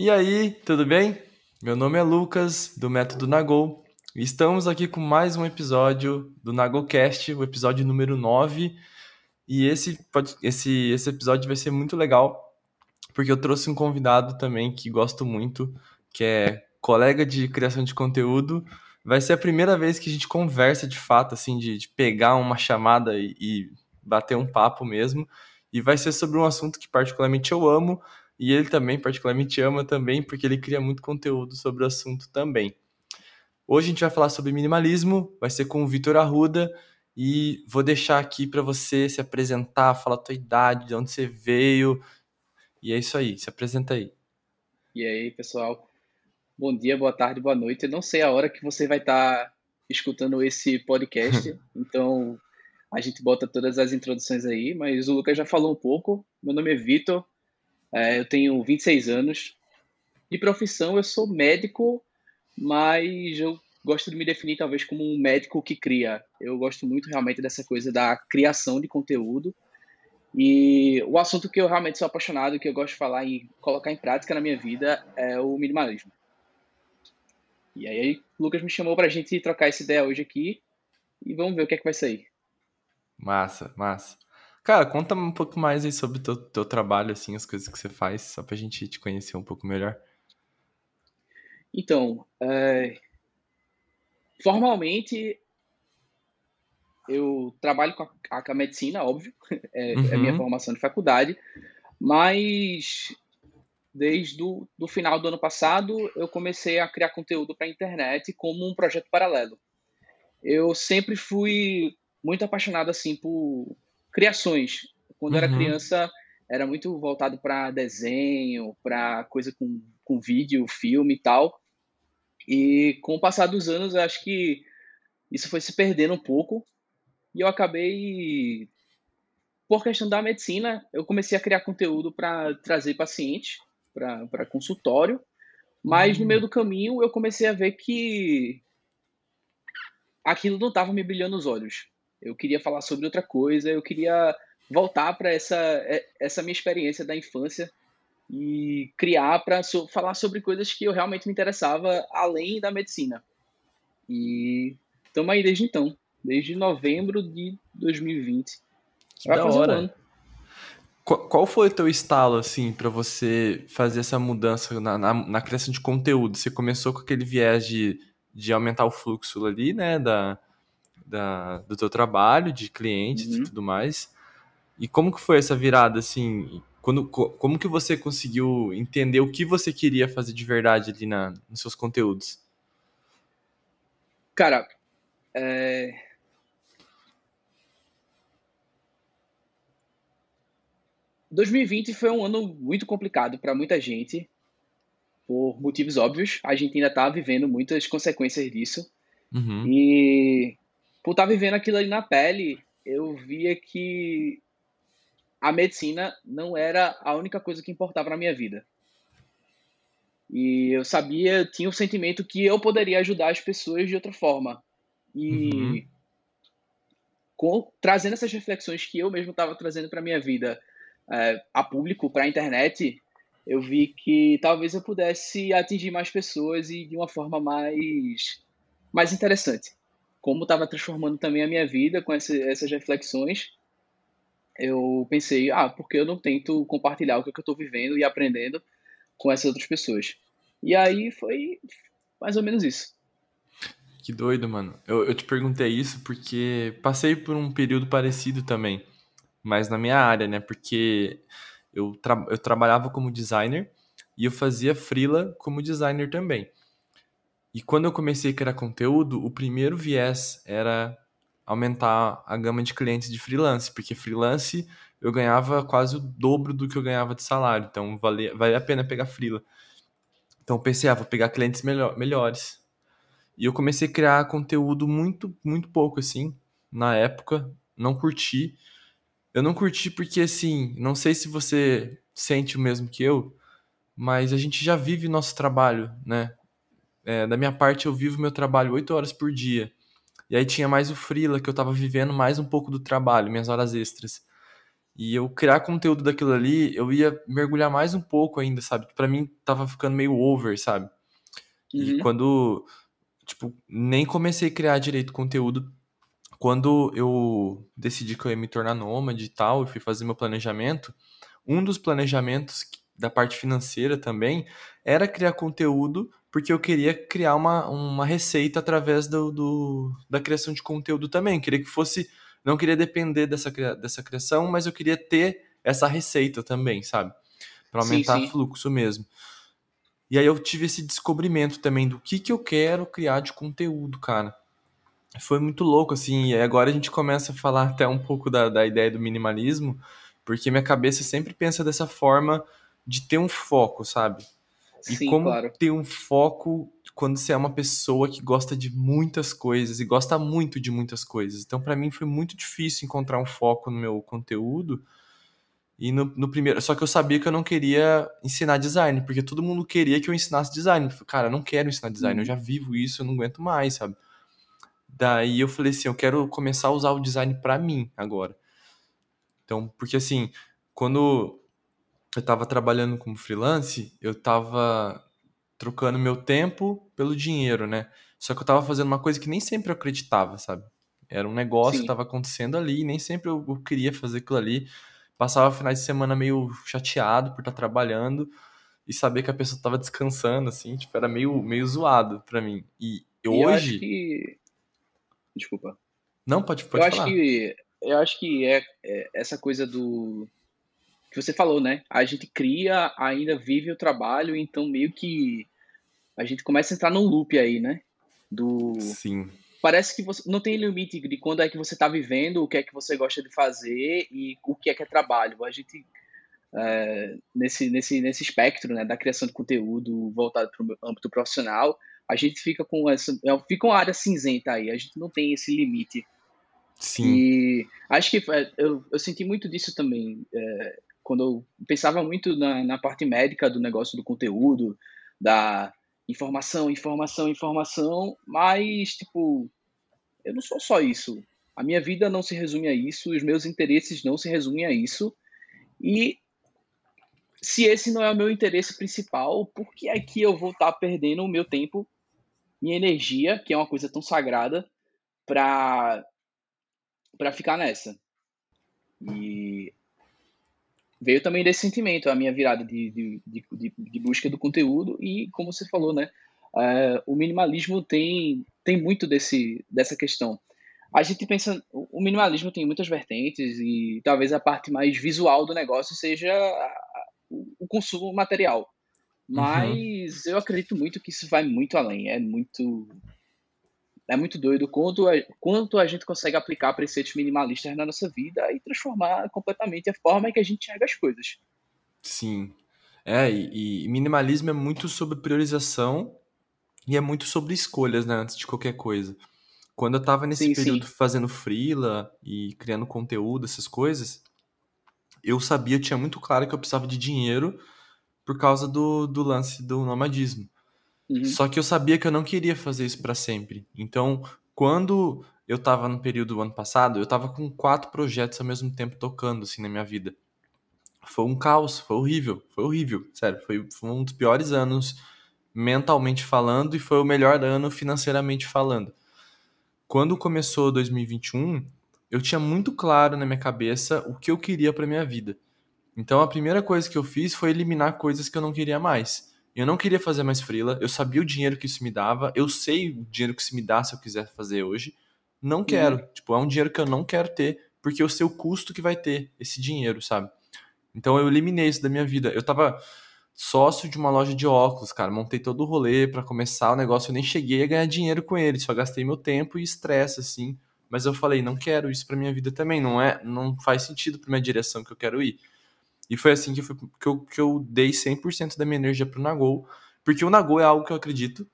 E aí, tudo bem? Meu nome é Lucas, do Método Nagol, e estamos aqui com mais um episódio do Nagolcast, o episódio número 9. E esse, esse, esse episódio vai ser muito legal, porque eu trouxe um convidado também que gosto muito, que é colega de criação de conteúdo. Vai ser a primeira vez que a gente conversa de fato, assim, de, de pegar uma chamada e, e bater um papo mesmo. E vai ser sobre um assunto que particularmente eu amo, e ele também particularmente ama também, porque ele cria muito conteúdo sobre o assunto também. Hoje a gente vai falar sobre minimalismo, vai ser com o Vitor Arruda, e vou deixar aqui para você se apresentar, falar a tua idade, de onde você veio, e é isso aí, se apresenta aí. E aí, pessoal? Bom dia, boa tarde, boa noite. Eu não sei a hora que você vai estar tá escutando esse podcast, então a gente bota todas as introduções aí, mas o Lucas já falou um pouco. Meu nome é Vitor, é, eu tenho 26 anos. De profissão, eu sou médico, mas eu gosto de me definir talvez como um médico que cria. Eu gosto muito realmente dessa coisa da criação de conteúdo. E o assunto que eu realmente sou apaixonado, que eu gosto de falar e colocar em prática na minha vida, é o minimalismo. E aí, o Lucas me chamou para a gente trocar essa ideia hoje aqui e vamos ver o que é que vai sair. Massa, massa. Cara, conta um pouco mais aí sobre o teu, teu trabalho, assim, as coisas que você faz, só pra gente te conhecer um pouco melhor. Então, é... formalmente, eu trabalho com a, com a medicina, óbvio, é, uhum. é minha formação de faculdade, mas desde o do final do ano passado eu comecei a criar conteúdo para a internet como um projeto paralelo. Eu sempre fui muito apaixonado assim por criações. Quando uhum. era criança, era muito voltado para desenho, para coisa com, com vídeo, filme e tal. E com o passar dos anos, eu acho que isso foi se perdendo um pouco. E eu acabei, por questão da medicina, eu comecei a criar conteúdo para trazer pacientes para consultório. Mas uhum. no meio do caminho, eu comecei a ver que aquilo não estava me brilhando os olhos. Eu queria falar sobre outra coisa, eu queria voltar para essa, é, essa minha experiência da infância e criar para so, falar sobre coisas que eu realmente me interessava além da medicina. E estamos aí desde então, desde novembro de 2020. Que da hora. Um qual, qual foi o teu estalo, assim, para você fazer essa mudança na, na, na, criação de conteúdo? Você começou com aquele viés de, de aumentar o fluxo ali, né, da, da, do teu trabalho, de clientes uhum. e tudo mais. E como que foi essa virada, assim? Quando, como que você conseguiu entender o que você queria fazer de verdade ali na, nos seus conteúdos? Cara, é... 2020 foi um ano muito complicado para muita gente, por motivos óbvios. A gente ainda está vivendo muitas consequências disso. Uhum. E por estar tá vivendo aquilo ali na pele, eu via que a medicina não era a única coisa que importava na minha vida. E eu sabia, tinha o sentimento que eu poderia ajudar as pessoas de outra forma. E uhum. com, trazendo essas reflexões que eu mesmo estava trazendo para minha vida é, a público, para a internet, eu vi que talvez eu pudesse atingir mais pessoas e de uma forma mais, mais interessante como estava transformando também a minha vida com essa, essas reflexões, eu pensei, ah, por que eu não tento compartilhar o que, eu estou vivendo e aprendendo com essas outras pessoas? E aí foi mais ou menos isso. Que doido, mano. Eu, eu te perguntei isso porque passei por um período parecido também, mas na minha área, né? Porque eu, tra eu trabalhava como designer e eu fazia freela como designer também. E quando eu comecei a criar conteúdo, o primeiro viés era aumentar a gama de clientes de freelance, porque freelance eu ganhava quase o dobro do que eu ganhava de salário, então vale, vale a pena pegar freela. Então pensei, ah, vou pegar clientes melhor, melhores. E eu comecei a criar conteúdo muito, muito pouco, assim, na época, não curti. Eu não curti porque, assim, não sei se você sente o mesmo que eu, mas a gente já vive nosso trabalho, né? É, da minha parte, eu vivo meu trabalho 8 horas por dia. E aí tinha mais o freela, que eu tava vivendo mais um pouco do trabalho, minhas horas extras. E eu criar conteúdo daquilo ali, eu ia mergulhar mais um pouco ainda, sabe? Para mim tava ficando meio over, sabe? E Uhum. quando, tipo, nem comecei a criar direito conteúdo, quando eu decidi que eu ia me tornar nômade e tal, e fui fazer meu planejamento, um dos planejamentos da parte financeira também era criar conteúdo, porque eu queria criar uma, uma receita através do, do da criação de conteúdo também. Queria que fosse. Não queria depender dessa, dessa criação, mas eu queria ter essa receita também, sabe? Para aumentar o fluxo mesmo. E aí eu tive esse descobrimento também do que, que eu quero criar de conteúdo, cara. Foi muito louco, assim, e agora a gente começa a falar até um pouco da, da ideia do minimalismo, porque minha cabeça sempre pensa dessa forma de ter um foco, sabe? E Sim, como claro. ter um foco quando você é uma pessoa que gosta de muitas coisas e gosta muito de muitas coisas. Então, para mim, foi muito difícil encontrar um foco no meu conteúdo. E no, no, primeiro. Só que eu sabia que eu não queria ensinar design, porque todo mundo queria que eu ensinasse design. Cara, eu não quero ensinar design, eu uhum. já vivo isso, eu não aguento mais, sabe? Daí eu falei assim, eu quero começar a usar o design para mim agora. Então, porque assim, quando eu tava trabalhando como freelance, eu tava trocando meu tempo pelo dinheiro, né? Só que eu tava fazendo uma coisa que nem sempre eu acreditava, sabe? Era um negócio Sim. que tava acontecendo ali, nem sempre eu, eu queria fazer aquilo ali. Passava finais de semana meio chateado por estar tá trabalhando e saber que a pessoa tava descansando, assim, tipo, era meio, meio zoado pra mim. E, e hoje. Eu acho que Desculpa. Não, pode, pode eu falar. Acho que, eu acho que é, é essa coisa do que você falou, né? A gente cria, ainda vive o trabalho, então meio que a gente começa a entrar num loop aí, né? Do Sim. Parece que você não tem limite de quando é que você está vivendo, o que é que você gosta de fazer e o que é que é trabalho. A gente é, nesse, nesse, nesse espectro né, da criação de conteúdo voltado para o âmbito profissional, a gente fica com essa. É, fica uma área cinzenta aí, a gente não tem esse limite. Sim. E acho que é, eu, eu senti muito disso também. É, quando eu pensava muito na, na parte médica do negócio do conteúdo, da informação, informação, informação, mas, tipo, eu não sou só isso. A minha vida não se resume a isso, os meus interesses não se resumem a isso. E se esse não é o meu interesse principal, por que é que eu vou estar tá perdendo o meu tempo minha energia, que é uma coisa tão sagrada, para para ficar nessa. E veio também desse sentimento, a minha virada de, de, de, de busca do conteúdo e, como você falou, né, uh, o minimalismo tem, tem muito desse, dessa questão. A gente pensa, o minimalismo tem muitas vertentes e talvez a parte mais visual do negócio seja o consumo material. Uhum. Mas uhum. eu acredito muito que isso vai muito além. É muito. É muito doido quanto a, quanto a gente consegue aplicar preceitos minimalistas na nossa vida e transformar completamente a forma em que a gente enxerga as coisas. Sim. É, e, e minimalismo é muito sobre priorização e é muito sobre escolhas, né, antes de qualquer coisa. Quando eu tava nesse sim, período sim. fazendo freela e criando conteúdo, essas coisas, eu sabia, tinha muito claro que eu precisava de dinheiro por causa do, do lance do nomadismo. Uhum. Só que eu sabia que eu não queria fazer isso para sempre. Então, quando eu estava no período do ano passado, eu estava com quatro projetos ao mesmo tempo tocando assim na minha vida. Foi um caos, foi horrível, foi horrível, sério, foi, foi um dos piores anos mentalmente falando e foi o melhor ano financeiramente falando. Quando começou 2021, eu tinha muito claro na minha cabeça o que eu queria para minha vida. Então a primeira coisa que eu fiz foi eliminar coisas que eu não queria mais. Eu não queria fazer mais freela, eu sabia o dinheiro que isso me dava, eu sei o dinheiro que isso me dá se eu quiser fazer hoje. Não quero, uhum. tipo, é um dinheiro que eu não quero ter, porque eu sei o custo que vai ter esse dinheiro, sabe? Então eu eliminei isso da minha vida. Eu tava sócio de uma loja de óculos, cara, montei todo o rolê para começar o negócio, eu nem cheguei a ganhar dinheiro com ele, só gastei meu tempo e estresse assim. Mas eu falei, não quero isso para minha vida também, não é, não faz sentido para minha direção que eu quero ir. E foi assim que, foi, que, eu, que eu dei 100% da minha energia pro Nagol, porque o Nagol é algo que eu acredito.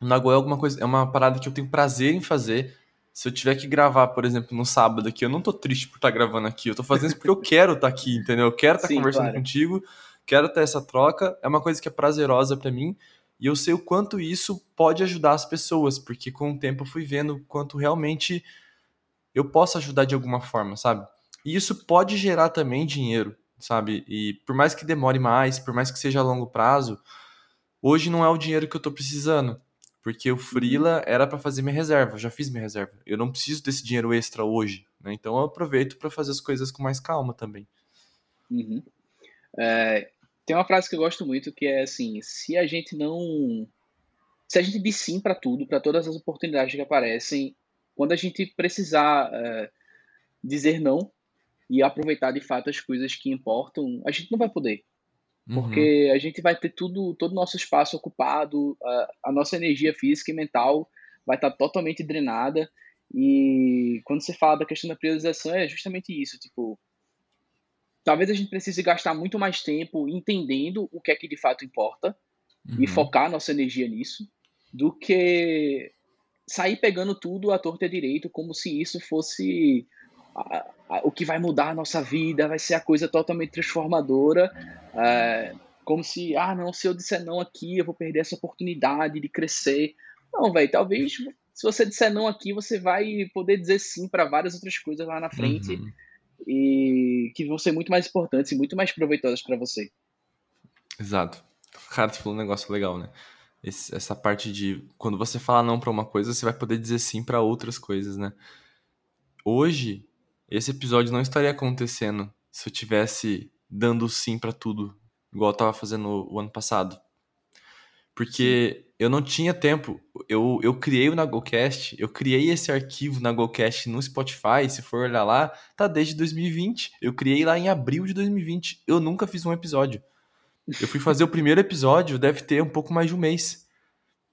O Nagol é alguma coisa, é uma parada que eu tenho prazer em fazer. Se eu tiver que gravar, por exemplo, no sábado aqui, eu não tô triste por estar tá gravando aqui, eu tô fazendo isso porque eu quero estar tá aqui, entendeu? Eu quero estar tá conversando claro. contigo, quero ter essa troca, é uma coisa que é prazerosa para mim. E eu sei o quanto isso pode ajudar as pessoas, porque com o tempo eu fui vendo o quanto realmente eu posso ajudar de alguma forma, sabe? E isso pode gerar também dinheiro, sabe? E por mais que demore mais, por mais que seja a longo prazo, hoje não é o dinheiro que eu tô precisando. Porque o uhum. Freela era para fazer minha reserva, eu já fiz minha reserva. Eu não preciso desse dinheiro extra hoje, né? Então eu aproveito para fazer as coisas com mais calma também. Uhum. É, tem uma frase que eu gosto muito que é assim: se a gente não. Se a gente diz sim para tudo, para todas as oportunidades que aparecem, quando a gente precisar é, dizer não e aproveitar de fato as coisas que importam, a gente não vai poder. Porque uhum. a gente vai ter tudo, todo o nosso espaço ocupado, a, a nossa energia física e mental vai estar totalmente drenada. E quando você fala da questão da priorização, é justamente isso. Tipo, talvez a gente precise gastar muito mais tempo entendendo o que é que de fato importa uhum. e focar nossa energia nisso, do que sair pegando tudo à torta e à direito, como se isso fosse a, a, o que vai mudar a nossa vida, vai ser a coisa totalmente transformadora. É, como se, ah, não, se eu disser não aqui, eu vou perder essa oportunidade de crescer. Não, velho, talvez se você disser não aqui, você vai poder dizer sim para várias outras coisas lá na frente uhum. e que vão ser muito mais importantes e muito mais proveitosas para você. Exato. Cara, tu falou um negócio legal, né? Esse, essa parte de quando você fala não para uma coisa, você vai poder dizer sim para outras coisas, né? Hoje, esse episódio não estaria acontecendo se eu tivesse dando sim para tudo, igual eu tava fazendo o ano passado. Porque eu não tinha tempo. Eu, eu criei o Nagocast, eu criei esse arquivo Nagocast no Spotify, se for olhar lá, tá desde 2020. Eu criei lá em abril de 2020. Eu nunca fiz um episódio. Eu fui fazer o primeiro episódio, deve ter um pouco mais de um mês.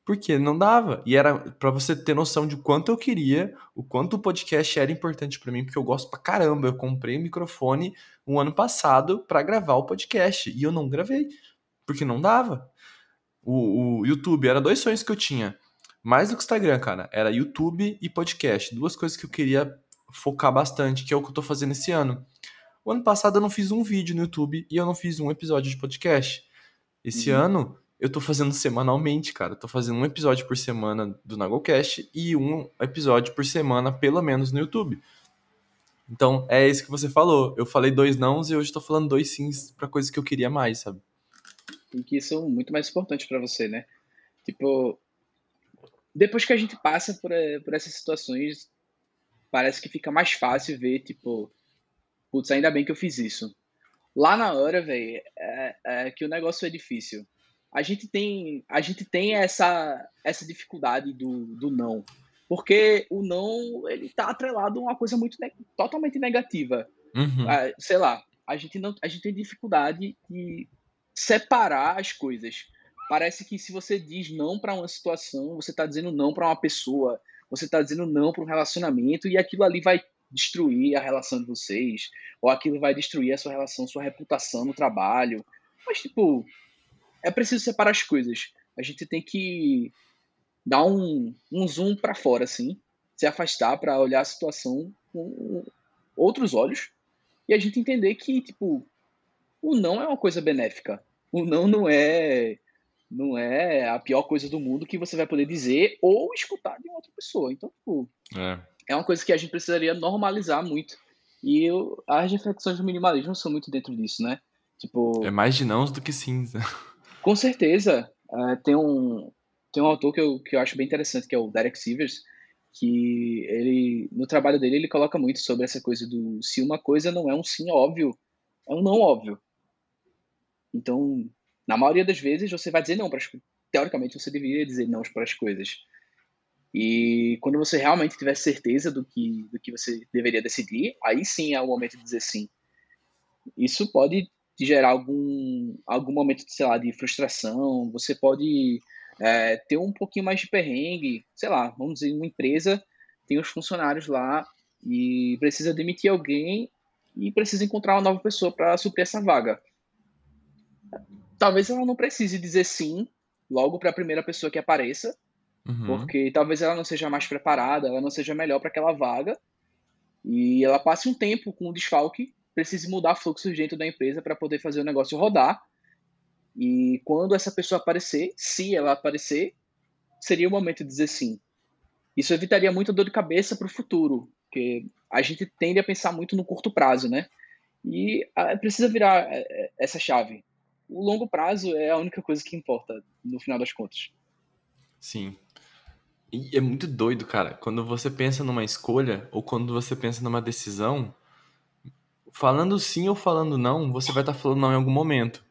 Porque não dava. E era para você ter noção de quanto eu queria, o quanto o podcast era importante para mim, porque eu gosto pra caramba. Eu comprei o um microfone um ano passado para gravar o podcast e eu não gravei, porque não dava. O, o YouTube era dois sonhos que eu tinha. Mais do que o Instagram, cara. Era YouTube e podcast. Duas coisas que eu queria focar bastante, que é o que eu tô fazendo esse ano. O ano passado eu não fiz um vídeo no YouTube e eu não fiz um episódio de podcast. Esse uhum. ano eu tô fazendo semanalmente, cara. Tô fazendo um episódio por semana do Nagocast e um episódio por semana, pelo menos, no YouTube. Então, é isso que você falou. Eu falei dois nãos e hoje tô falando dois sims para coisas que eu queria mais, sabe? E que são muito mais importantes para você, né? Tipo, depois que a gente passa por, eh, por essas situações, parece que fica mais fácil ver, tipo, putz, ainda bem que eu fiz isso. Lá na hora, velho, é, é que o negócio é difícil a gente tem, a gente tem essa, essa dificuldade do, do não. Porque o não, ele tá atrelado a uma coisa muito totalmente negativa. Uhum. Ah, sei lá, a gente, não, a gente tem dificuldade de separar as coisas. Parece que se você diz não para uma situação, você está dizendo não para uma pessoa, você está dizendo não para um relacionamento e aquilo ali vai destruir a relação de vocês, ou aquilo vai destruir a sua relação, sua reputação no trabalho. Mas, tipo, é preciso separar as coisas. A gente tem que dar um, um zoom para fora, assim, se afastar para olhar a situação com outros olhos e a gente entender que, tipo, o não é uma coisa benéfica. O não não é não é a pior coisa do mundo que você vai poder dizer ou escutar de uma outra pessoa. Então, tipo, é, é uma coisa que a gente precisaria normalizar muito. E eu, as reflexões do minimalismo são muito dentro disso, né? Tipo, é mais de nãos do que sim. Com certeza. Uh, tem, um, tem um autor que eu, que eu acho bem interessante, que é o Derek Sivers, que ele, no trabalho dele, ele coloca muito sobre essa coisa do se uma coisa não é um sim óbvio, é um não óbvio. Então, na maioria das vezes, você vai dizer não para Teoricamente, você deveria dizer não para as coisas. E quando você realmente tiver certeza do que, do que você deveria decidir, aí sim é o momento de dizer sim. Isso pode de gerar algum, algum momento, sei lá, de frustração, você pode é, ter um pouquinho mais de perrengue, sei lá, vamos dizer, uma empresa tem os funcionários lá e precisa demitir alguém e precisa encontrar uma nova pessoa para suprir essa vaga. Talvez ela não precise dizer sim logo para a primeira pessoa que apareça, uhum. porque talvez ela não seja mais preparada, ela não seja melhor para aquela vaga, e ela passe um tempo com o desfalque precise mudar fluxos dentro da empresa para poder fazer o negócio rodar. E quando essa pessoa aparecer, se ela aparecer, seria o momento de dizer sim. Isso evitaria muita dor de cabeça para o futuro, porque a gente tende a pensar muito no curto prazo, né? E ah, precisa virar é, é, essa chave. O longo prazo é a única coisa que importa, no final das contas. Sim. E é muito doido, cara. Quando você pensa numa escolha, ou quando você pensa numa decisão, falando sim ou falando não, você vai estar tá falando não em algum momento.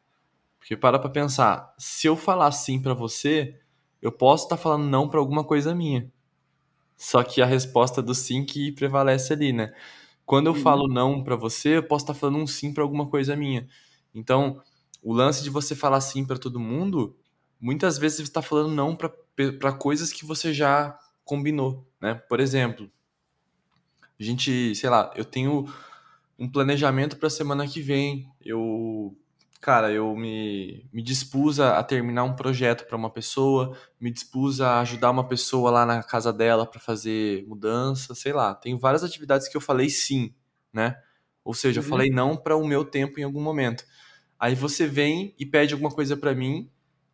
Porque para pra pensar, se eu falar sim para você, eu posso estar tá falando não para alguma coisa minha. Só que a resposta do sim que prevalece ali, né? Quando eu uhum. falo não para você, eu posso estar tá falando um sim para alguma coisa minha. Então, o lance de você falar sim para todo mundo, muitas vezes você está falando não para coisas que você já combinou, né? Por exemplo, a gente, sei lá, eu tenho um planejamento para a semana que vem. Eu cara, eu me, me dispus a, terminar um projeto para uma pessoa, me dispus a ajudar uma pessoa lá na casa dela para fazer mudança, sei lá. Tem várias atividades que eu falei sim, né? Ou seja, uhum. eu falei não para o meu tempo em algum momento. Aí você vem e pede alguma coisa para mim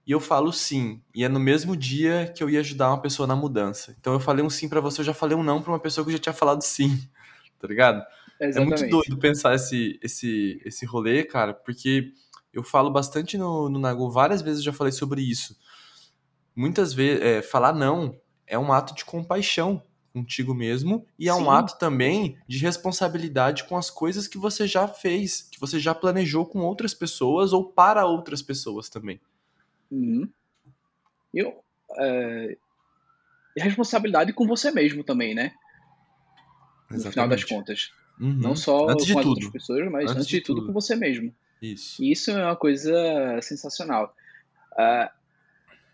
e eu falo sim. E é no mesmo dia que eu ia ajudar uma pessoa na mudança. Então eu falei um sim para você, eu já falei um não para uma pessoa que eu já tinha falado sim, tá ligado? Exatamente. É muito doido pensar esse, esse, esse rolê, cara, porque eu falo bastante no, no Nagu, várias vezes eu já falei sobre isso. Muitas vezes, é, falar não é um ato de compaixão contigo mesmo e é Sim. um ato também de responsabilidade com as coisas que você já fez, que você já planejou com outras pessoas ou para outras pessoas também. Uhum. Eu, é... responsabilidade com você mesmo também, né? Exatamente. No final das contas. Uhum. Não só antes com as tudo. outras pessoas, mas antes, antes de, de tudo, tudo com você mesmo. Isso. E isso é uma coisa sensacional. Uh,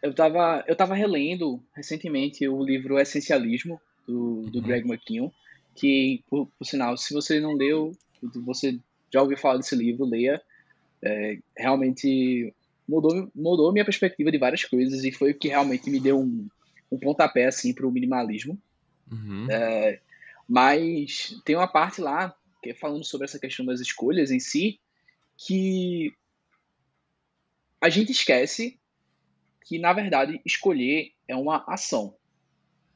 eu estava eu tava relendo recentemente o livro Essencialismo, do, do uhum. Greg McKeown, que, por, por, sinal, se você não leu, você já ouviu falar desse livro, leia. É, realmente mudou, mudou minha perspectiva de várias coisas e foi o que realmente me deu um, um pontapé assim, para o minimalismo. Uhum. É, mas tem uma parte lá que é falando sobre essa questão das escolhas em si, que a gente esquece que, na verdade, escolher é uma ação.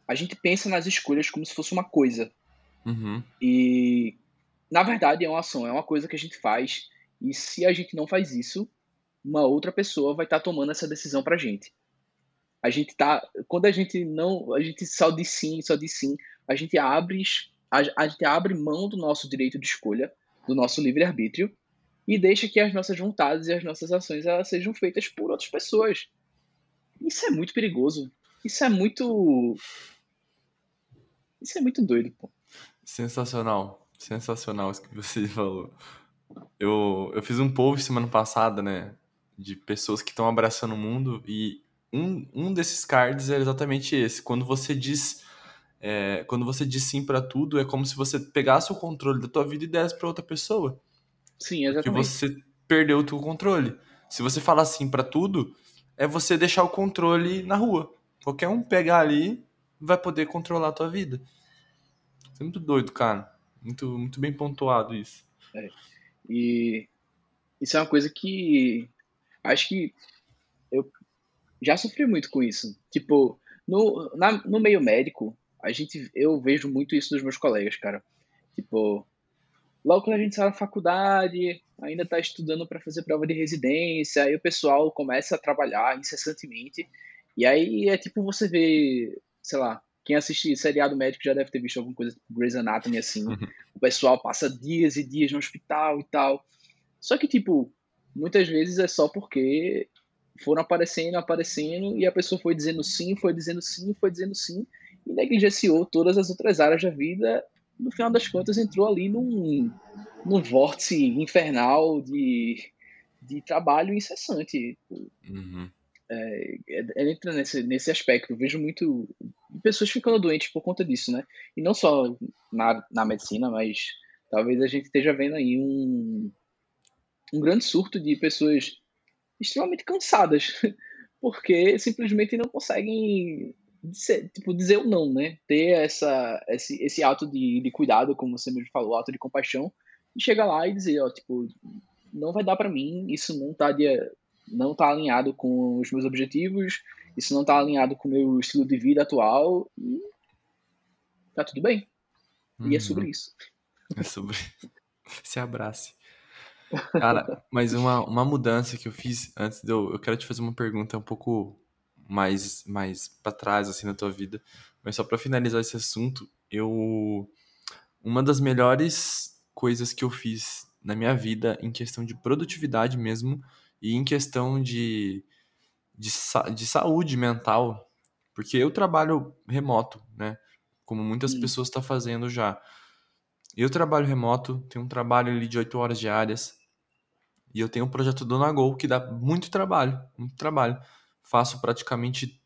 A gente pensa nas escolhas como se fosse uma coisa. Uhum. E, na verdade, é uma ação, é uma coisa que a gente faz. E se a gente não faz isso, uma outra pessoa vai estar tá tomando essa decisão pra gente. A gente tá. Quando a gente não. A gente só diz sim, só diz sim, a gente abre. A, a gente abre mão do nosso direito de escolha, do nosso livre-arbítrio, e deixa que as nossas vontades e as nossas ações elas sejam feitas por outras pessoas. Isso é muito perigoso. Isso é muito. Isso é muito doido, pô. Sensacional. Sensacional isso que você falou. Eu, eu fiz um post semana passada, né? De pessoas que estão abraçando o mundo e um, um desses cards é exatamente esse. Quando você diz. É, quando você diz sim para tudo, é como se você pegasse o controle da tua vida e desse para outra pessoa. Sim, exatamente. Que você perdeu o teu controle. Se você falar sim para tudo, é você deixar o controle na rua. Qualquer um pegar ali vai poder controlar a tua vida. Isso é muito doido, cara. Muito, muito bem pontuado isso. É. E isso é uma coisa que acho que eu já sofri muito com isso. Tipo, no, na, no meio médico, a gente, eu vejo muito isso dos meus colegas, cara. Tipo, Logo quando a gente sai da faculdade, ainda está estudando para fazer prova de residência, aí o pessoal começa a trabalhar incessantemente. E aí é tipo você vê, sei lá, quem assiste seriado médico já deve ter visto alguma coisa tipo Grey's Anatomy assim. Uhum. O pessoal passa dias e dias no hospital e tal. Só que, tipo, muitas vezes é só porque foram aparecendo, aparecendo, e a pessoa foi dizendo sim, foi dizendo sim, foi dizendo sim, e negligenciou todas as outras áreas da vida no final das contas entrou ali num, num vórtice infernal de, de trabalho incessante. Uhum. É, é, entra nesse, nesse aspecto. Eu vejo muito pessoas ficando doentes por conta disso, né? E não só na, na medicina, mas talvez a gente esteja vendo aí um, um grande surto de pessoas extremamente cansadas, porque simplesmente não conseguem dizer, tipo, dizer o não, né? Ter essa, esse, esse ato de, de cuidado, como você mesmo falou, ato de compaixão, e chegar lá e dizer, ó, tipo, não vai dar para mim, isso não tá, de, não tá alinhado com os meus objetivos, isso não tá alinhado com o meu estilo de vida atual, e tá tudo bem. E é sobre uhum. isso. É sobre. Se abrace. Cara, mas uma, uma mudança que eu fiz antes de eu. Eu quero te fazer uma pergunta um pouco mais, mais para trás, assim, na tua vida. Mas só para finalizar esse assunto, eu. Uma das melhores coisas que eu fiz na minha vida, em questão de produtividade mesmo, e em questão de, de, de saúde mental, porque eu trabalho remoto, né? Como muitas hum. pessoas estão tá fazendo já. Eu trabalho remoto, tenho um trabalho ali de 8 horas diárias. E eu tenho um projeto do Nagol que dá muito trabalho, muito trabalho. Faço praticamente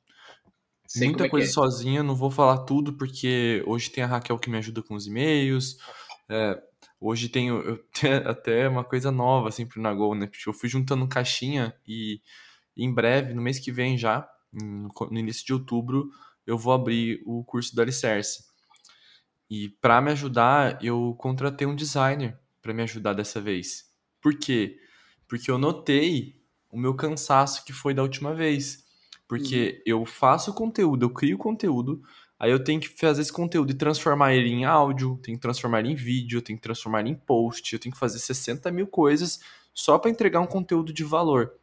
Sei muita é coisa é. sozinha, não vou falar tudo porque hoje tem a Raquel que me ajuda com os e-mails. É, hoje tenho, eu tenho até uma coisa nova assim pro Nagol, né? Eu fui juntando caixinha e em breve, no mês que vem já, no início de outubro, eu vou abrir o curso do Alicerce. E para me ajudar, eu contratei um designer para me ajudar dessa vez. Por quê? Porque eu notei o meu cansaço que foi da última vez. Porque uhum. eu faço conteúdo, eu crio conteúdo, aí eu tenho que fazer esse conteúdo e transformar ele em áudio, tenho que transformar ele em vídeo, tenho que transformar ele em post, eu tenho que fazer 60 mil coisas só para entregar um conteúdo de valor.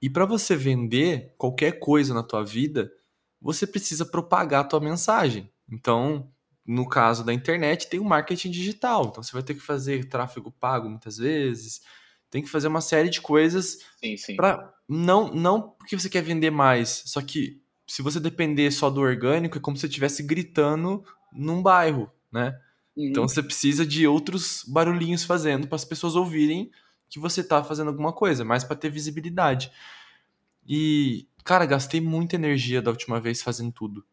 E para você vender qualquer coisa na tua vida, você precisa propagar a tua mensagem. Então, no caso da internet, tem o marketing digital. Então, você vai ter que fazer tráfego pago muitas vezes, tem que fazer uma série de coisas para não não porque você quer vender mais, só que se você depender só do orgânico, é como se você estivesse gritando num bairro, né? Uhum. Então você precisa de outros barulhinhos fazendo para as pessoas ouvirem que você tá fazendo alguma coisa, mais para ter visibilidade. E, cara, gastei muita energia da última vez fazendo tudo.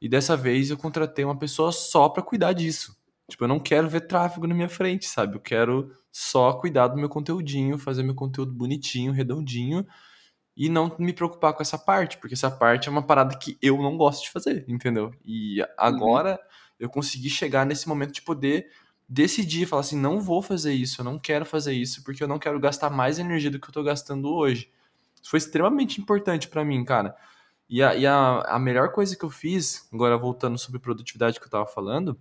E dessa vez eu contratei uma pessoa só para cuidar disso. Tipo, eu não quero ver tráfego na minha frente, sabe? Eu quero só cuidar do meu conteúdinho, fazer meu conteúdo bonitinho, redondinho e não me preocupar com essa parte, porque essa parte é uma parada que eu não gosto de fazer, entendeu? E agora uhum. eu consegui chegar nesse momento de poder decidir, falar assim, não vou fazer isso, eu não quero fazer isso, porque eu não quero gastar mais energia do que eu tô gastando hoje. Isso foi extremamente importante para mim, cara. E, a, e a, a melhor coisa que eu fiz, agora voltando sobre produtividade que eu tava falando,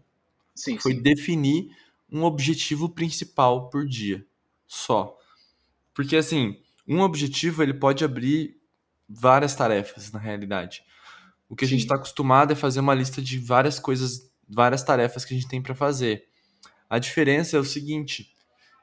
sim, foi sim. definir um objetivo principal por dia, só. Porque assim, um objetivo ele pode abrir várias tarefas na realidade. O que sim. a gente está acostumado é fazer uma lista de várias coisas, várias tarefas que a gente tem para fazer. A diferença é o seguinte: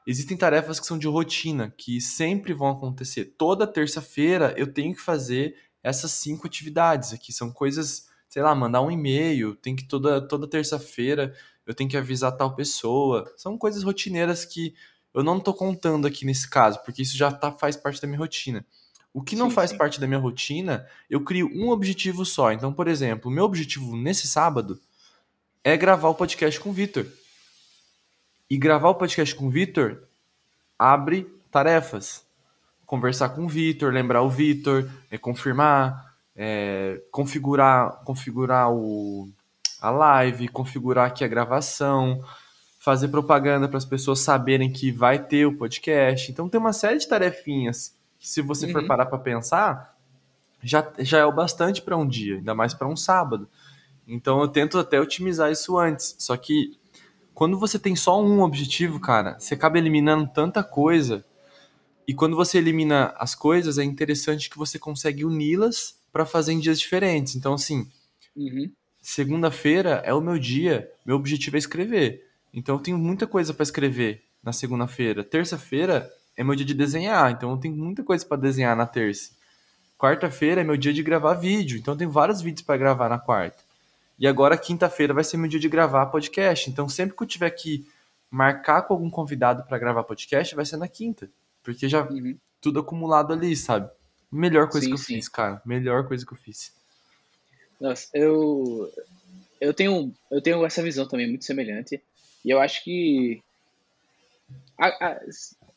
existem tarefas que são de rotina, que sempre vão acontecer. Toda terça-feira eu tenho que fazer essas cinco atividades aqui. São coisas, sei lá, mandar um e-mail, tem que toda, toda terça-feira eu tenho que avisar tal pessoa. São coisas rotineiras que eu não estou contando aqui nesse caso, porque isso já tá, faz parte da minha rotina. O que não sim, faz sim. parte da minha rotina, eu crio um objetivo só. Então, por exemplo, o meu objetivo nesse sábado é gravar o podcast com o Vitor. E gravar o podcast com o Vitor abre tarefas. Conversar com o Vitor, lembrar o Vitor, é, confirmar, é, configurar, configurar o, a live, configurar aqui a gravação, fazer propaganda para as pessoas saberem que vai ter o podcast. Então tem uma série de tarefinhas que, se você uhum. for parar para pensar, já, já é o bastante para um dia, ainda mais para um sábado. Então eu tento até otimizar isso antes. Só que quando você tem só um objetivo, cara, você acaba eliminando tanta coisa. E quando você elimina as coisas, é interessante que você consegue uni-las para fazer em dias diferentes. Então, assim, uhum. Segunda-feira é o meu dia, meu objetivo é escrever. Então, eu tenho muita coisa para escrever na segunda-feira. Terça-feira é meu dia de desenhar, então eu tenho muita coisa para desenhar na terça. Quarta-feira é meu dia de gravar vídeo, então eu tenho vários vídeos para gravar na quarta. E agora, quinta-feira, vai ser meu dia de gravar podcast. Então, sempre que eu tiver que marcar com algum convidado para gravar podcast, vai ser na quinta. Porque já uhum. tudo acumulado ali, sabe? Melhor coisa sim, que eu sim. fiz, cara. Melhor coisa que eu fiz. Nossa, eu. Eu tenho, eu tenho essa visão também muito semelhante. E eu acho que. A, a,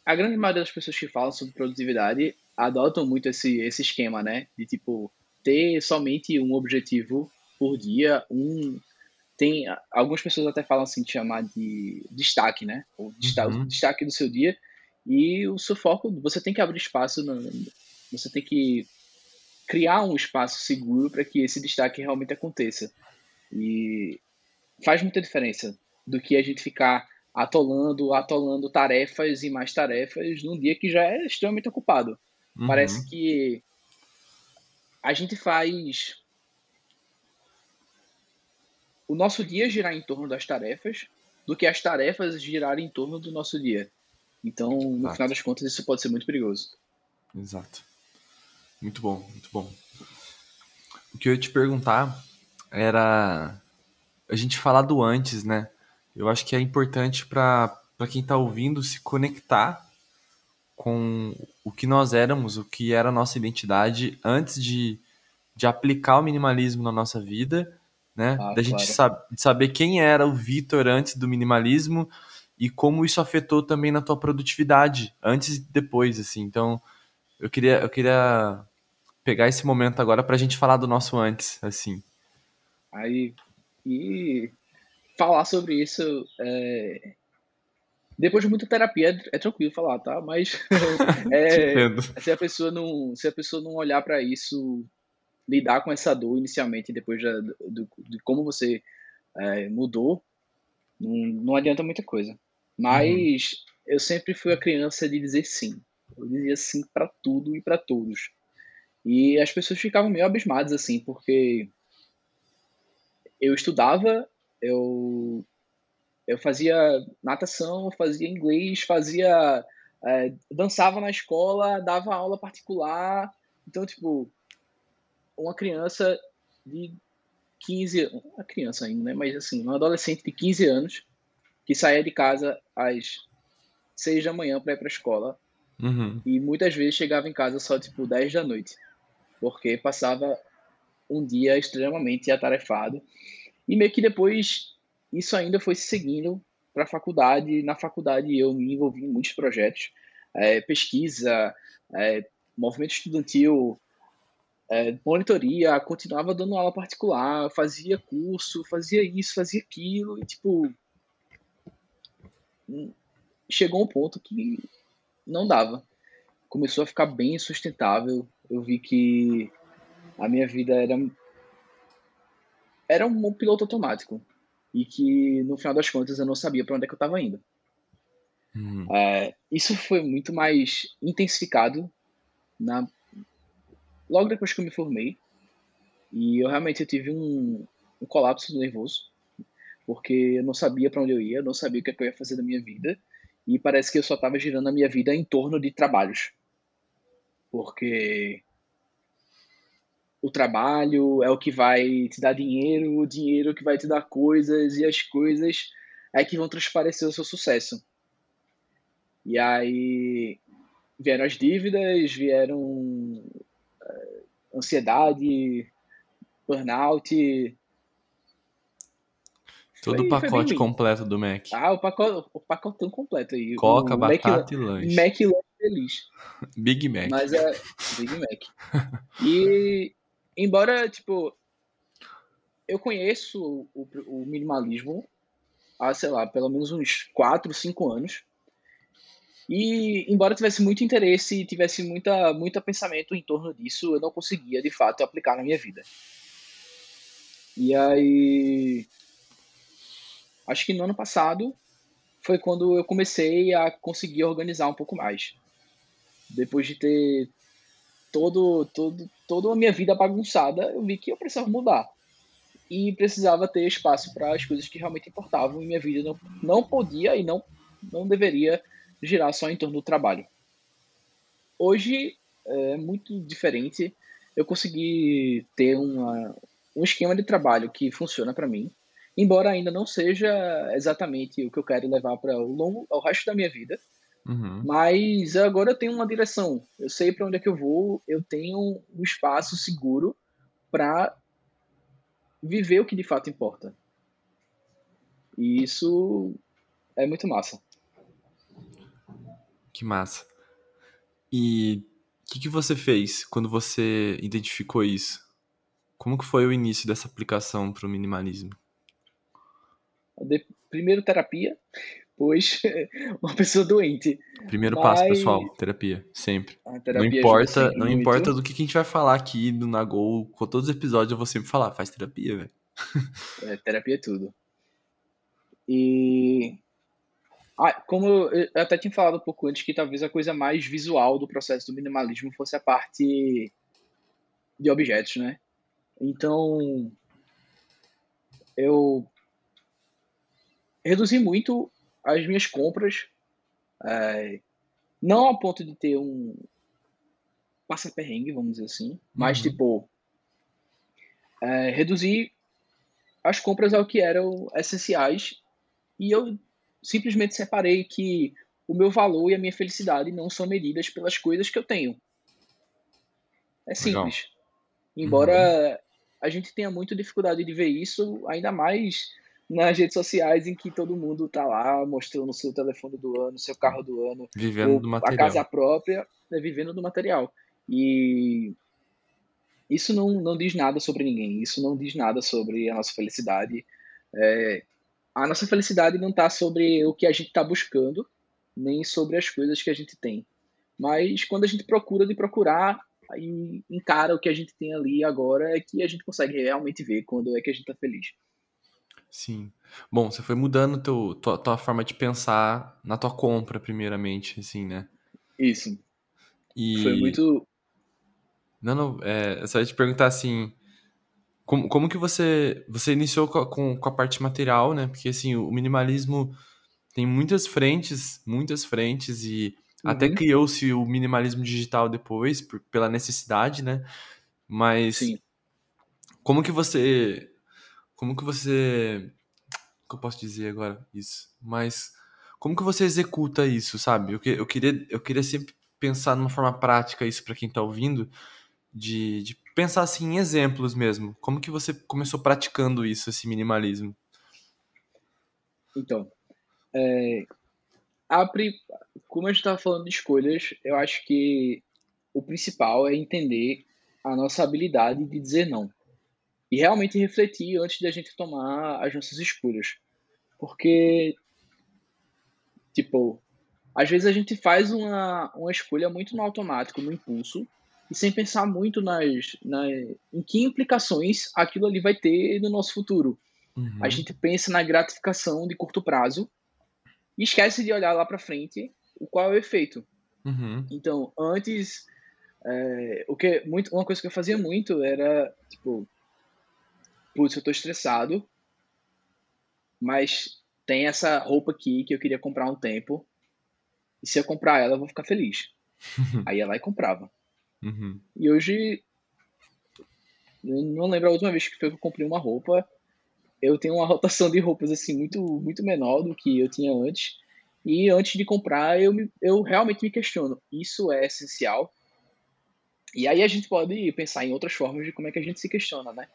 a grande maioria das pessoas que falam sobre produtividade adotam muito esse, esse esquema, né? De tipo, ter somente um objetivo por dia, um tem algumas pessoas até falam assim de chamar de destaque, né? O destaque, uhum. destaque do seu dia e o seu foco, você tem que abrir espaço, no, você tem que criar um espaço seguro para que esse destaque realmente aconteça. E faz muita diferença do que a gente ficar atolando, atolando tarefas e mais tarefas num dia que já é extremamente ocupado. Uhum. Parece que a gente faz o nosso dia girar em torno das tarefas do que as tarefas girarem em torno do nosso dia. Então, no Exato. final das contas, isso pode ser muito perigoso. Exato. Muito bom, muito bom. O que eu ia te perguntar era a gente falar do antes, né? Eu acho que é importante para quem está ouvindo se conectar com o que nós éramos, o que era a nossa identidade antes de, de aplicar o minimalismo na nossa vida, né? Ah, da claro. gente sab saber quem era o Vitor antes do minimalismo e como isso afetou também na tua produtividade antes e depois, assim. Então, eu queria, eu queria pegar esse momento agora para a gente falar do nosso antes, assim. Aí, e falar sobre isso é... depois de muita terapia é, tranquilo falar, tá? Mas é, se a pessoa não, se a pessoa não olhar para isso, lidar com essa dor inicialmente, depois de, de, de como você é, mudou, não, não adianta muita coisa. Mas uhum. eu sempre fui a criança de dizer sim. Eu dizia sim para tudo e para todos. E as pessoas ficavam meio abismadas assim, porque eu estudava, eu, eu fazia natação, fazia inglês, fazia. É, dançava na escola, dava aula particular. Então, tipo, uma criança de 15 uma criança ainda, né? Mas assim, um adolescente de 15 anos que saía de casa às 6 da manhã para ir para a escola. Uhum. E muitas vezes chegava em casa só tipo 10 da noite, porque passava um dia extremamente atarefado. E meio que depois isso ainda foi seguindo para a faculdade. Na faculdade eu me envolvi em muitos projetos, é, pesquisa, é, movimento estudantil, é, monitoria, continuava dando aula particular, fazia curso, fazia isso, fazia aquilo, e tipo. Chegou um ponto que não dava. Começou a ficar bem sustentável. Eu vi que a minha vida era era um piloto automático e que no final das contas eu não sabia para onde é que eu estava indo. Uhum. É, isso foi muito mais intensificado na logo depois que eu me formei e eu realmente eu tive um, um colapso nervoso porque eu não sabia para onde eu ia, não sabia o que, é que eu ia fazer da minha vida e parece que eu só estava girando a minha vida em torno de trabalhos porque o trabalho é o que vai te dar dinheiro, o dinheiro é que vai te dar coisas, e as coisas é que vão transparecer o seu sucesso. E aí vieram as dívidas, vieram uh, ansiedade, burnout. Todo o pacote completo do Mac. Ah, o pacote, o pacotão completo aí. Coca, o batata Mac, e lanche. Mac lanche feliz. Big Mac. Mas é Big Mac. E embora, tipo, eu conheço o, o, minimalismo há, sei lá, pelo menos uns 4, 5 anos. E, embora tivesse muito interesse e tivesse muita, muito pensamento em torno disso, eu não conseguia, de fato, aplicar na minha vida. E aí. Acho que no ano passado foi quando eu comecei a conseguir organizar um pouco mais. Depois de ter todo, todo, toda a minha vida bagunçada, eu vi que eu precisava mudar. E precisava ter espaço para as coisas que realmente importavam e minha vida não, não podia e não, não deveria girar só em torno do trabalho. Hoje é muito diferente. Eu consegui ter uma, um esquema de trabalho que funciona para mim, embora ainda não seja exatamente o que eu quero levar para o longo, o resto da minha vida. Uhum. Mas agora eu tenho uma direção. Eu sei para onde é que eu vou. Eu tenho um espaço seguro para viver o que de fato importa. E isso é muito massa. Que massa. E o que, que você fez quando você identificou isso? Como que foi o início dessa aplicação para o minimalismo? De, primeiro terapia, pois uma pessoa doente. Primeiro Mas... passo, pessoal, terapia, sempre. Terapia não importa, não muito. importa do que a gente vai falar aqui no Nagol, com todos os episódios eu vou sempre falar, faz terapia, velho. É, terapia é tudo. E ah, como eu até tinha falado um pouco antes que talvez a coisa mais visual do processo do minimalismo fosse a parte de objetos, né? Então, eu reduzi muito as minhas compras, é, não ao ponto de ter um passa-perrengue, vamos dizer assim, mas uhum. tipo, é, reduzir as compras ao que eram essenciais e eu simplesmente separei que o meu valor e a minha felicidade não são medidas pelas coisas que eu tenho. É simples. Legal. Embora uhum. a gente tenha muita dificuldade de ver isso, ainda mais nas redes sociais em que todo mundo tá lá mostrando o seu telefone do ano, seu carro do ano, vivendo do material. a casa própria, né, vivendo do material. E isso não, não diz nada sobre ninguém, isso não diz nada sobre a nossa felicidade. É, a nossa felicidade não está sobre o que a gente está buscando, nem sobre as coisas que a gente tem. Mas quando a gente procura de procurar e encara o que a gente tem ali agora, é que a gente consegue realmente ver quando é que a gente está feliz. Sim. Bom, você foi mudando teu, tua, tua forma de pensar na tua compra, primeiramente, assim, né? Isso. E... Foi muito não, não, é, só ia te perguntar assim, como, como que você, você iniciou com a, com, com a parte material, né? Porque, assim, o minimalismo tem muitas frentes, muitas frentes e uhum. até criou-se o minimalismo digital depois, por, pela necessidade, né? Mas Sim. como que você, como que você, o que eu posso dizer agora isso? Mas como que você executa isso, sabe? Eu, que, eu queria, eu queria sempre pensar numa forma prática isso para quem está ouvindo, de, de pensar assim em exemplos mesmo. Como que você começou praticando isso, esse minimalismo? Então, é, como a gente estava falando de escolhas, eu acho que o principal é entender a nossa habilidade de dizer não. E realmente refletir antes de a gente tomar as nossas escolhas. Porque, tipo, às vezes a gente faz uma, uma escolha muito no automático, no impulso, e sem pensar muito nas, nas em que implicações aquilo ali vai ter no nosso futuro. Uhum. A gente pensa na gratificação de curto prazo e esquece de olhar lá para frente o qual é o efeito. Uhum. Então, antes, é, o que muito, uma coisa que eu fazia muito era tipo, putz, eu tô estressado, mas tem essa roupa aqui que eu queria comprar há um tempo e se eu comprar ela eu vou ficar feliz. Aí ia lá e comprava. Uhum. E hoje, não lembro a última vez que foi que eu comprei uma roupa. Eu tenho uma rotação de roupas assim muito, muito menor do que eu tinha antes. E antes de comprar, eu, me, eu realmente me questiono: isso é essencial? E aí a gente pode pensar em outras formas de como é que a gente se questiona, né?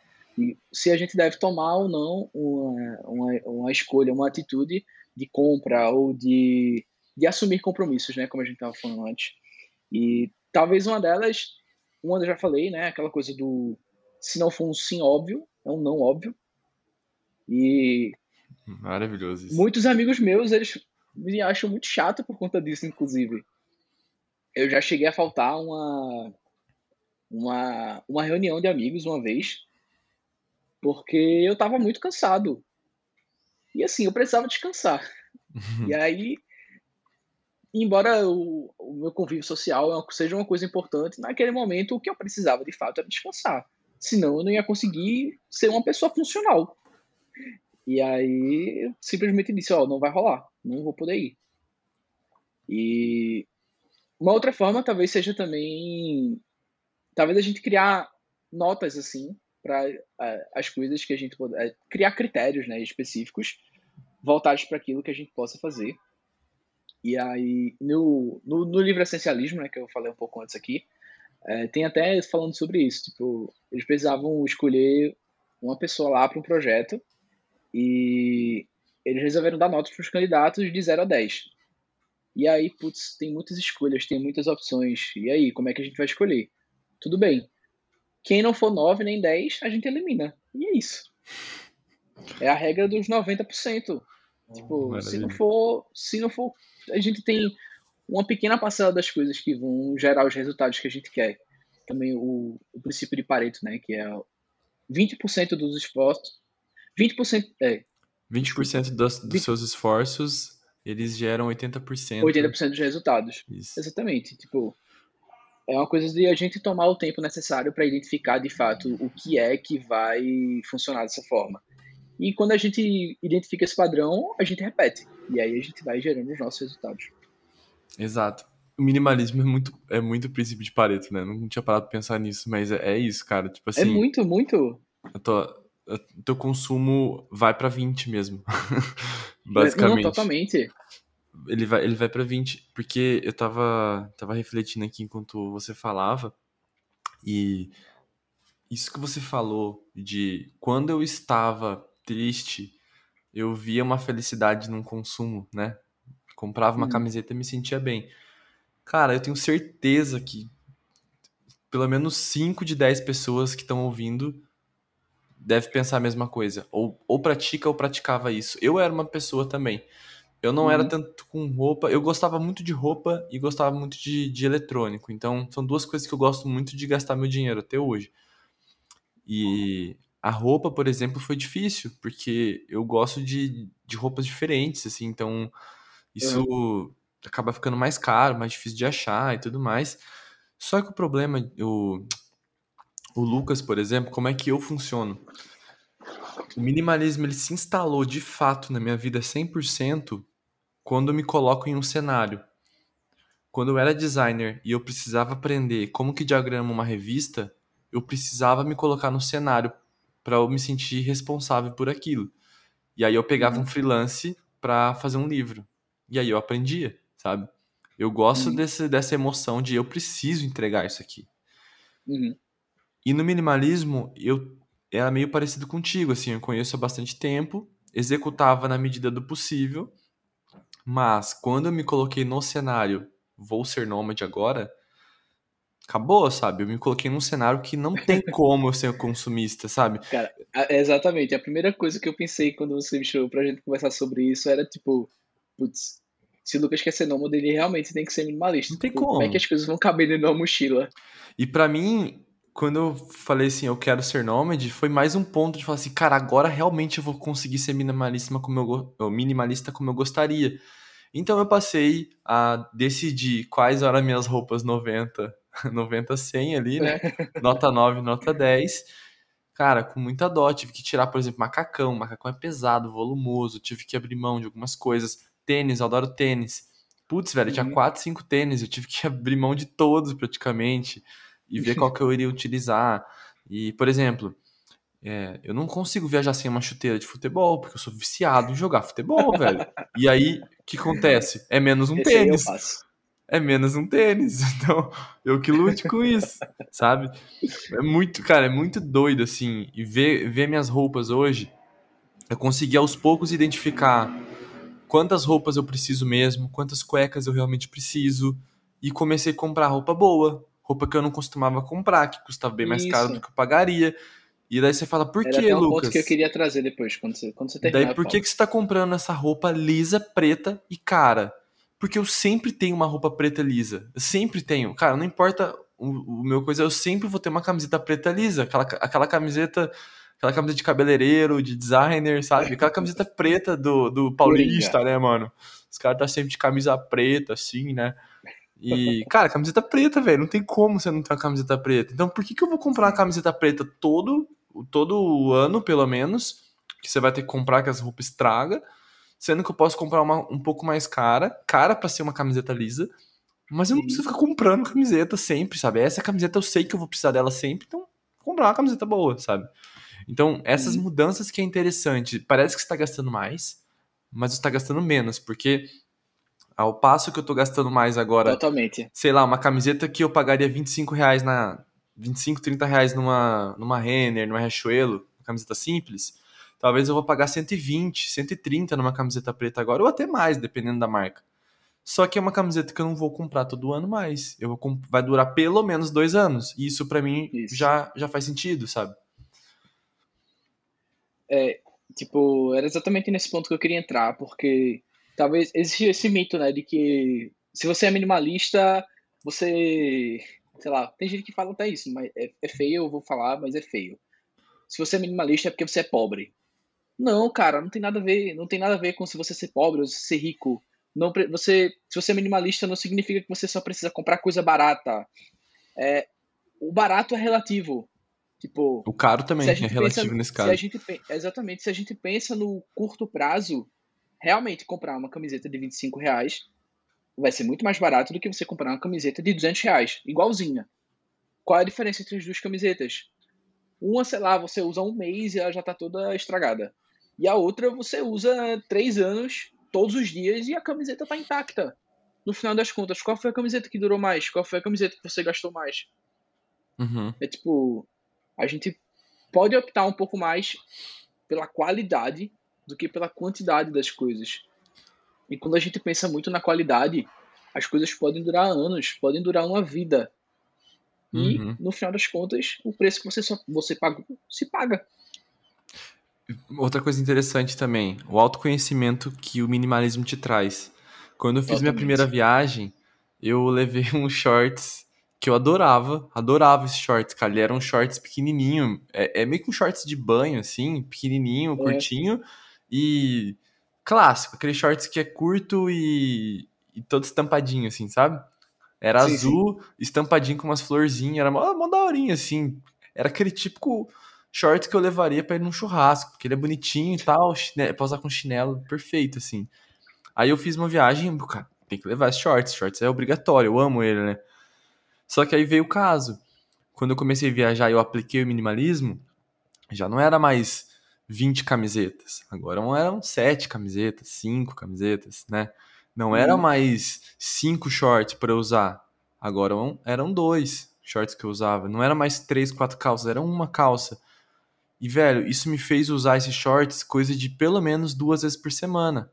Se a gente deve tomar ou não uma, uma, uma escolha, uma atitude de compra ou de, de assumir compromissos, né? Como a gente estava falando antes. E Talvez uma delas, uma eu já falei, né? Aquela coisa do se não for um sim óbvio, é um não óbvio. E maravilhoso isso. Muitos amigos meus, eles me acham muito chato por conta disso, inclusive. Eu já cheguei a faltar uma uma, uma reunião de amigos uma vez, porque eu tava muito cansado. E assim, eu precisava descansar. e aí embora o, o, meu convívio social é seja uma coisa importante, naquele momento o que eu precisava de fato era descansar. Senão eu não ia conseguir ser uma pessoa funcional. E aí eu simplesmente disse, ó, oh, não vai rolar, não vou poder ir. E uma outra forma talvez seja também talvez a gente criar notas assim para as coisas que a gente pode uh, criar critérios, né, específicos voltados para aquilo que a gente possa fazer e aí, no, no, no, livro Essencialismo, né, que eu falei um pouco antes aqui, é, tem até falando sobre isso. Tipo, eles precisavam escolher uma pessoa lá para um projeto e eles resolveram dar notas para os candidatos de 0 a 10. E aí, putz, tem muitas escolhas, tem muitas opções. E aí, como é que a gente vai escolher? Tudo bem. Quem não for 9 nem 10, a gente elimina. E é isso. É a regra dos 90%. Tipo, se não for, se não for a gente tem uma pequena parcela das coisas que vão gerar os resultados que a gente quer. Também o, o princípio de Pareto, né, que é 20% dos esforços, 20%, é, 20% dos, dos seus esforços, eles geram 80%. 80% dos resultados. Isso. Exatamente. Tipo, é uma coisa de a gente tomar o tempo necessário para identificar de fato o que é que vai funcionar dessa forma. E quando a gente identifica esse padrão, a gente repete. E aí a gente vai gerando os nossos resultados. Exato. O minimalismo é muito, é muito princípio de Pareto, né? Não tinha parado de pensar nisso, mas é, é isso, cara. Tipo é assim. É muito, muito. O teu consumo vai para 20 mesmo. Basicamente. Não, totalmente. Ele vai, ele vai para 20, porque eu tava, tava refletindo aqui enquanto você falava, e isso que você falou de quando eu estava triste, eu via uma felicidade num consumo, né? Comprava uma hum. camiseta e me sentia bem. Cara, eu tenho certeza que pelo menos 5 de 10 pessoas que estão ouvindo deve pensar a mesma coisa. Ou, ou pratica ou praticava isso. Eu era uma pessoa também. Eu não uhum. era tanto com roupa. Eu gostava muito de roupa e gostava muito de, de eletrônico. Então, são duas coisas que eu gosto muito de gastar meu dinheiro até hoje. E a roupa, por exemplo, foi difícil, porque eu gosto de, de roupas diferentes, assim. Então, isso uhum. acaba ficando mais caro, mais difícil de achar e tudo mais. Só que o problema, o, o Lucas, por exemplo, como é que eu funciono? O minimalismo ele se instalou de fato na minha vida 100% quando me coloco em um cenário. Quando eu era designer e eu precisava aprender como que diagrama uma revista, eu precisava me colocar no cenário para eu me sentir responsável por aquilo. E aí eu pegava uhum. um freelance para fazer um livro. E aí eu aprendia, sabe? Eu gosto uhum. desse, dessa emoção de eu preciso entregar isso aqui. Uhum. E no minimalismo, eu era meio parecido contigo, assim, eu conheço há bastante tempo, executava na medida do possível, mas quando eu me coloquei no cenário, vou ser nômade agora, acabou, sabe? Eu me coloquei num cenário que não tem como eu ser consumista, sabe? Cara, exatamente. A primeira coisa que eu pensei quando você me chamou pra gente conversar sobre isso era tipo, putz, se o Lucas quer ser nômade, ele realmente tem que ser minimalista. Não tem tipo, como. Como é que as coisas vão caber dentro de uma mochila? E para mim, quando eu falei assim, eu quero ser nômade, foi mais um ponto de falar assim, cara, agora realmente eu vou conseguir ser minimalista como eu, minimalista como eu gostaria. Então eu passei a decidir quais eram minhas roupas 90, 90, 100 ali, né? nota 9, nota 10. Cara, com muita dó, tive que tirar, por exemplo, macacão. Macacão é pesado, volumoso, tive que abrir mão de algumas coisas. Tênis, eu adoro tênis. Putz, velho, uhum. tinha 4, 5 tênis, eu tive que abrir mão de todos praticamente e ver qual que eu iria utilizar. E, por exemplo, é, eu não consigo viajar sem uma chuteira de futebol, porque eu sou viciado em jogar futebol, velho. E aí, que acontece? É menos um Esse tênis. É menos um tênis. Então, eu que lute com isso, sabe? É muito, cara, é muito doido, assim. E ver, ver minhas roupas hoje, eu consegui aos poucos identificar quantas roupas eu preciso mesmo, quantas cuecas eu realmente preciso. E comecei a comprar roupa boa, roupa que eu não costumava comprar, que custava bem mais Isso. caro do que eu pagaria. E daí você fala, por que, um Lucas? ponto que eu queria trazer depois, quando você, quando você terminar. Daí por que, que você tá comprando essa roupa lisa, preta e cara? Porque eu sempre tenho uma roupa preta lisa. Eu sempre tenho. Cara, não importa o, o meu coisa, eu sempre vou ter uma camiseta preta lisa. Aquela, aquela camiseta aquela camiseta de cabeleireiro, de designer, sabe? Aquela camiseta preta do, do paulista, né, mano? Os caras tá sempre de camisa preta, assim, né? E, cara, camiseta preta, velho, não tem como você não ter uma camiseta preta. Então, por que, que eu vou comprar uma camiseta preta todo, todo ano, pelo menos? Que você vai ter que comprar que as roupas estraga. Sendo que eu posso comprar uma um pouco mais cara, cara para ser uma camiseta lisa. Mas eu não preciso ficar comprando camiseta sempre, sabe? Essa camiseta eu sei que eu vou precisar dela sempre, então vou comprar uma camiseta boa, sabe? Então, essas mudanças que é interessante. Parece que você está gastando mais, mas você está gastando menos, porque ao passo que eu tô gastando mais agora. Totalmente. Sei lá, uma camiseta que eu pagaria 25 reais na. 25, 30 reais numa, numa Renner, numa Riachuelo, uma camiseta simples. Talvez eu vou pagar 120, 130 numa camiseta preta agora, ou até mais, dependendo da marca. Só que é uma camiseta que eu não vou comprar todo ano mais. Eu vou vai durar pelo menos dois anos. E isso para mim já, já faz sentido, sabe? É, tipo, era exatamente nesse ponto que eu queria entrar, porque talvez existe esse mito, né, de que se você é minimalista, você, sei lá, tem gente que fala até isso, mas é, é feio, eu vou falar, mas é feio. Se você é minimalista é porque você é pobre. Não, cara, não tem nada a ver. Não tem nada a ver com se você ser pobre ou ser rico. Não, você, se você é minimalista, não significa que você só precisa comprar coisa barata. É, o barato é relativo. Tipo, o caro também é relativo pensa, nesse caso. Gente, exatamente. Se a gente pensa no curto prazo, realmente comprar uma camiseta de 25 reais vai ser muito mais barato do que você comprar uma camiseta de 200 reais, igualzinha. Qual é a diferença entre as duas camisetas? Uma, sei lá, você usa um mês e ela já tá toda estragada. E a outra você usa três anos, todos os dias, e a camiseta tá intacta. No final das contas, qual foi a camiseta que durou mais? Qual foi a camiseta que você gastou mais? Uhum. É tipo, a gente pode optar um pouco mais pela qualidade do que pela quantidade das coisas. E quando a gente pensa muito na qualidade, as coisas podem durar anos, podem durar uma vida. E, uhum. no final das contas, o preço que você, só, você pagou se paga. Outra coisa interessante também, o autoconhecimento que o minimalismo te traz. Quando eu fiz Totalmente. minha primeira viagem, eu levei uns shorts que eu adorava, adorava esses shorts, cara. Ele era um shorts pequenininho, é, é meio que um shorts de banho, assim, pequenininho, é. curtinho e clássico, aquele shorts que é curto e, e todo estampadinho, assim, sabe? Era sim, azul, sim. estampadinho com umas florzinhas, era mó, mó daorinha, assim. Era aquele típico shorts que eu levaria para ir num churrasco, porque ele é bonitinho e tal, chinelo, pra usar com chinelo, perfeito, assim. Aí eu fiz uma viagem, cara, tem que levar shorts, shorts é obrigatório, eu amo ele, né? Só que aí veio o caso. Quando eu comecei a viajar e eu apliquei o minimalismo, já não era mais 20 camisetas. Agora eram 7 camisetas, 5 camisetas, né? Não era uhum. mais 5 shorts para usar. Agora eram dois shorts que eu usava. Não era mais 3, 4 calças, era uma calça. E, velho, isso me fez usar esses shorts coisa de pelo menos duas vezes por semana.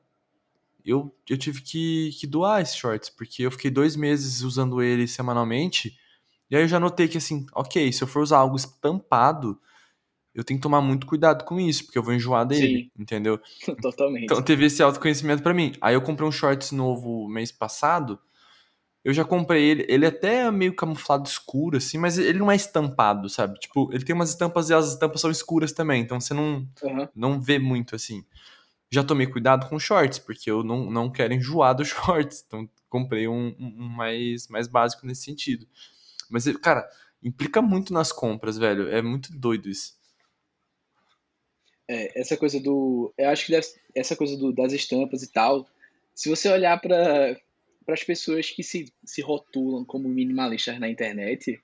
Eu, eu tive que, que doar esses shorts, porque eu fiquei dois meses usando ele semanalmente. E aí eu já notei que, assim, ok, se eu for usar algo estampado, eu tenho que tomar muito cuidado com isso, porque eu vou enjoar dele, Sim. entendeu? Totalmente. Então teve esse autoconhecimento para mim. Aí eu comprei um shorts novo mês passado. Eu já comprei ele, ele é até meio camuflado escuro, assim, mas ele não é estampado, sabe? Tipo, ele tem umas estampas e as estampas são escuras também, então você não, uhum. não vê muito assim. Já tomei cuidado com shorts, porque eu não, não quero enjoar dos shorts, então comprei um, um mais, mais básico nesse sentido. Mas, cara, implica muito nas compras, velho. É muito doido isso. É, essa coisa do. Eu acho que deve, essa coisa do, das estampas e tal. Se você olhar para as pessoas que se, se rotulam como minimalistas na internet,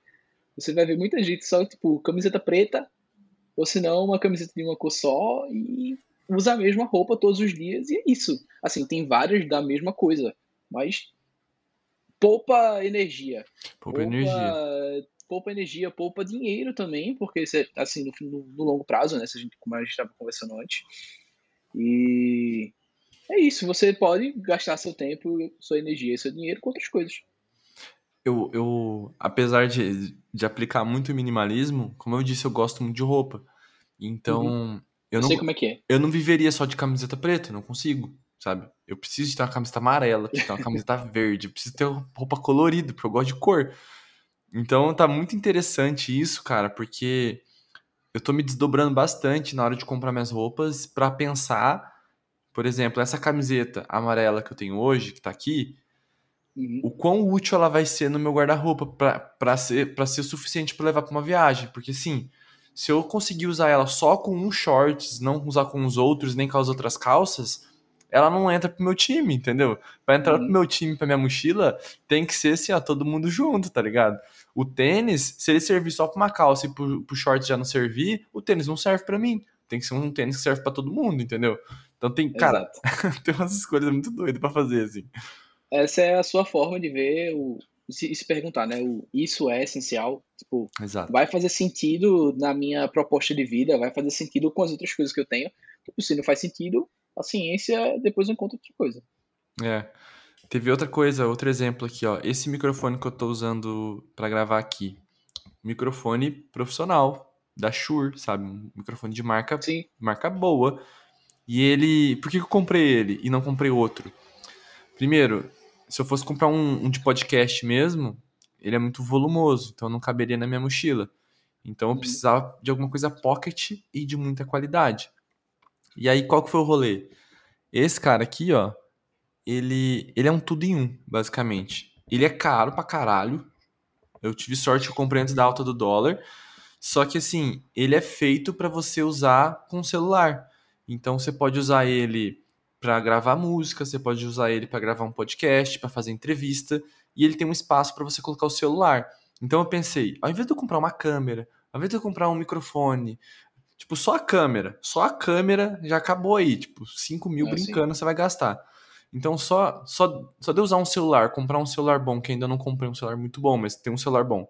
você vai ver muita gente só, tipo, camiseta preta, ou se não, uma camiseta de uma cor só, e usa a mesma roupa todos os dias, e é isso. Assim, tem várias da mesma coisa, mas poupa energia. Poupa, poupa energia poupa energia, poupa dinheiro também, porque assim, no, no, longo prazo, né? Se a gente, como a gente estava conversando antes. E é isso, você pode gastar seu tempo, sua energia e seu dinheiro com outras coisas. Eu, eu apesar de, de aplicar muito minimalismo, como eu disse, eu gosto muito de roupa. Então, uhum. eu, não, sei como é que é. Eu não viveria só de camiseta preta, não consigo, sabe? Eu preciso de ter uma camiseta amarela, preciso ter uma camiseta verde, preciso ter roupa colorida, porque eu gosto de cor. Então tá muito interessante isso, cara, porque eu tô me desdobrando bastante na hora de comprar minhas roupas para pensar, por exemplo, essa camiseta amarela que eu tenho hoje, que tá aqui, uhum. o quão útil ela vai ser no meu guarda-roupa para ser, pra ser suficiente para levar para uma viagem. Porque assim, se eu conseguir usar ela só com uns shorts, não usar com os outros, nem com as outras calças, ela não entra pro meu time, entendeu? Pra entrar uhum. pro meu time, pra minha mochila, tem que ser assim, ó, todo mundo junto, tá ligado? O tênis, se ele servir só pra uma calça e pro, pro short já não servir, o tênis não serve para mim. Tem que ser um tênis que serve para todo mundo, entendeu? Então tem, cara, tem umas escolhas muito doidas para fazer, assim. Essa é a sua forma de ver o. Se, se perguntar, né? O, isso é essencial. Tipo, Exato. vai fazer sentido na minha proposta de vida, vai fazer sentido com as outras coisas que eu tenho. Tipo, se não faz sentido, a ciência depois eu encontro outra coisa. É. Teve outra coisa, outro exemplo aqui, ó. Esse microfone que eu tô usando para gravar aqui. Microfone profissional, da Shure, sabe? Um microfone de marca, Sim. marca boa. E ele. Por que eu comprei ele e não comprei outro? Primeiro, se eu fosse comprar um, um de podcast mesmo, ele é muito volumoso, então não caberia na minha mochila. Então eu uhum. precisava de alguma coisa pocket e de muita qualidade. E aí, qual que foi o rolê? Esse cara aqui, ó, ele, ele é um tudo em um, basicamente. Ele é caro pra caralho. Eu tive sorte que eu comprei antes da alta do dólar. Só que assim, ele é feito para você usar com celular. Então você pode usar ele para gravar música, você pode usar ele para gravar um podcast, para fazer entrevista, e ele tem um espaço para você colocar o celular. Então eu pensei, ao invés de eu comprar uma câmera, ao invés de eu comprar um microfone, tipo, só a câmera, só a câmera já acabou aí, tipo, 5 mil é brincando assim. você vai gastar. Então só, só, só de usar um celular, comprar um celular bom, que ainda não comprei um celular muito bom, mas tem um celular bom.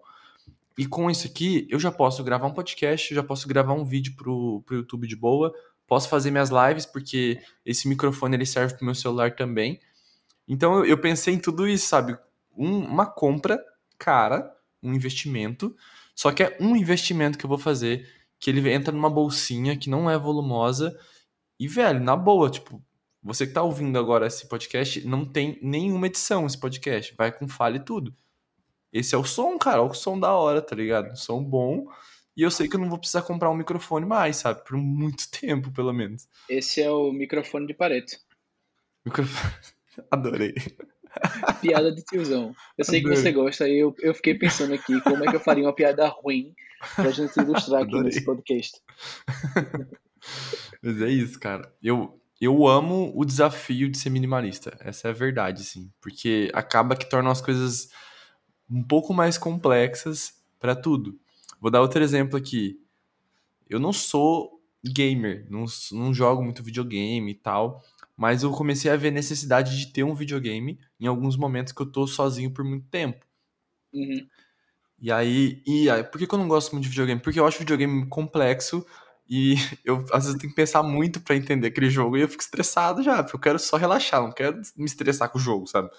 E com isso aqui, eu já posso gravar um podcast, já posso gravar um vídeo pro, pro YouTube de boa, posso fazer minhas lives, porque esse microfone ele serve pro meu celular também. Então eu, eu pensei em tudo isso, sabe? Um, uma compra cara, um investimento, só que é um investimento que eu vou fazer, que ele entra numa bolsinha que não é volumosa, e, velho, na boa, tipo, você que tá ouvindo agora esse podcast, não tem nenhuma edição esse podcast, vai com falha e tudo. Esse é o som, cara, o som da hora, tá ligado? O som bom. E eu sei que eu não vou precisar comprar um microfone mais, sabe? Por muito tempo, pelo menos. Esse é o microfone de Pareto. Microfone. Adorei. Piada de tiozão. Eu sei Adorei. que você gosta e eu, eu fiquei pensando aqui como é que eu faria uma piada ruim pra gente ilustrar aqui Adorei. nesse podcast. Mas é isso, cara. Eu, eu amo o desafio de ser minimalista. Essa é a verdade, sim. Porque acaba que torna as coisas um pouco mais complexas para tudo. Vou dar outro exemplo aqui. Eu não sou gamer, não, não jogo muito videogame e tal, mas eu comecei a ver necessidade de ter um videogame em alguns momentos que eu tô sozinho por muito tempo. Uhum. E aí, e aí, por que, que eu não gosto muito de videogame? Porque eu acho videogame complexo e eu às vezes tenho que pensar muito para entender aquele jogo e eu fico estressado já, porque eu quero só relaxar, não quero me estressar com o jogo, sabe?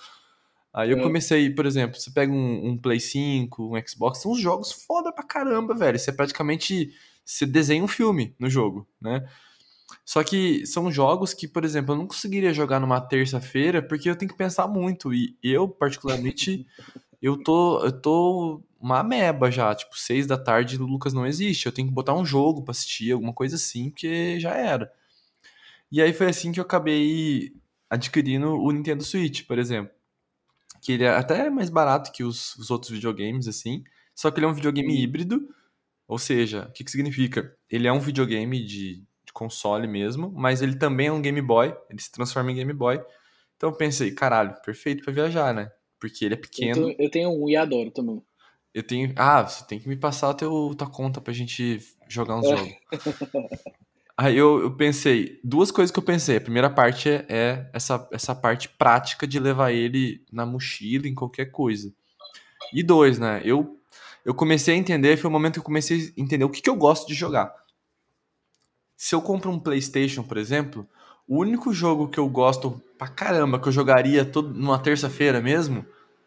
Aí eu comecei, por exemplo, você pega um, um, Play 5, um Xbox, são uns jogos foda pra caramba, velho. Você praticamente você desenha um filme no jogo, né? Só que são jogos que, por exemplo, eu não conseguiria jogar numa terça-feira porque eu tenho que pensar muito. E eu, particularmente, eu tô, eu tô uma ameba já. Tipo, seis da tarde o Lucas não existe. Eu tenho que botar um jogo pra assistir, alguma coisa assim, porque já era. E aí foi assim que eu acabei adquirindo o Nintendo Switch, por exemplo que ele é até mais barato que os, os outros videogames, assim, só que ele é um videogame uhum. híbrido, ou seja, o que, que significa? Ele é um videogame de, de, console mesmo, mas ele também é um Game Boy, ele se transforma em Game Boy. Então eu pensei, caralho, perfeito para viajar, né? Porque ele é pequeno. Eu, tô, eu tenho um e adoro também. Eu tenho. Ah, você tem que me passar a teu, tua conta pra gente jogar uns é. jogos. Aí eu, eu, pensei, duas coisas que eu pensei. A primeira parte é, é, essa, essa parte prática de levar ele na mochila, em qualquer coisa. E dois, né? Eu, eu comecei a entender, foi o momento que eu comecei a entender o que, que eu gosto de jogar. Se eu compro um PlayStation, por exemplo, o único jogo que eu gosto pra caramba, que eu jogaria todo, numa terça-feira mesmo,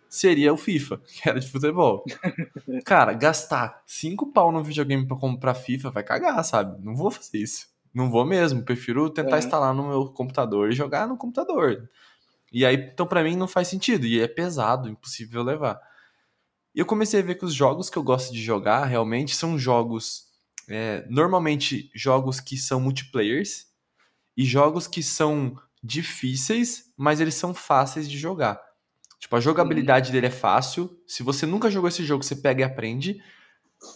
seria o FIFA, que era de futebol. Cara, gastar cinco pau no videogame para comprar FIFA vai cagar, sabe? Não vou fazer isso. Não vou mesmo, prefiro tentar é. instalar no meu computador e jogar no computador. E aí, então para mim não faz sentido, e é pesado, impossível levar. E eu comecei a ver que os jogos que eu gosto de jogar realmente são jogos, é, normalmente jogos que são multiplayers e jogos que são difíceis, mas eles são fáceis de jogar. Tipo, a jogabilidade uhum. dele é fácil. Se você nunca jogou esse jogo, você pega e aprende.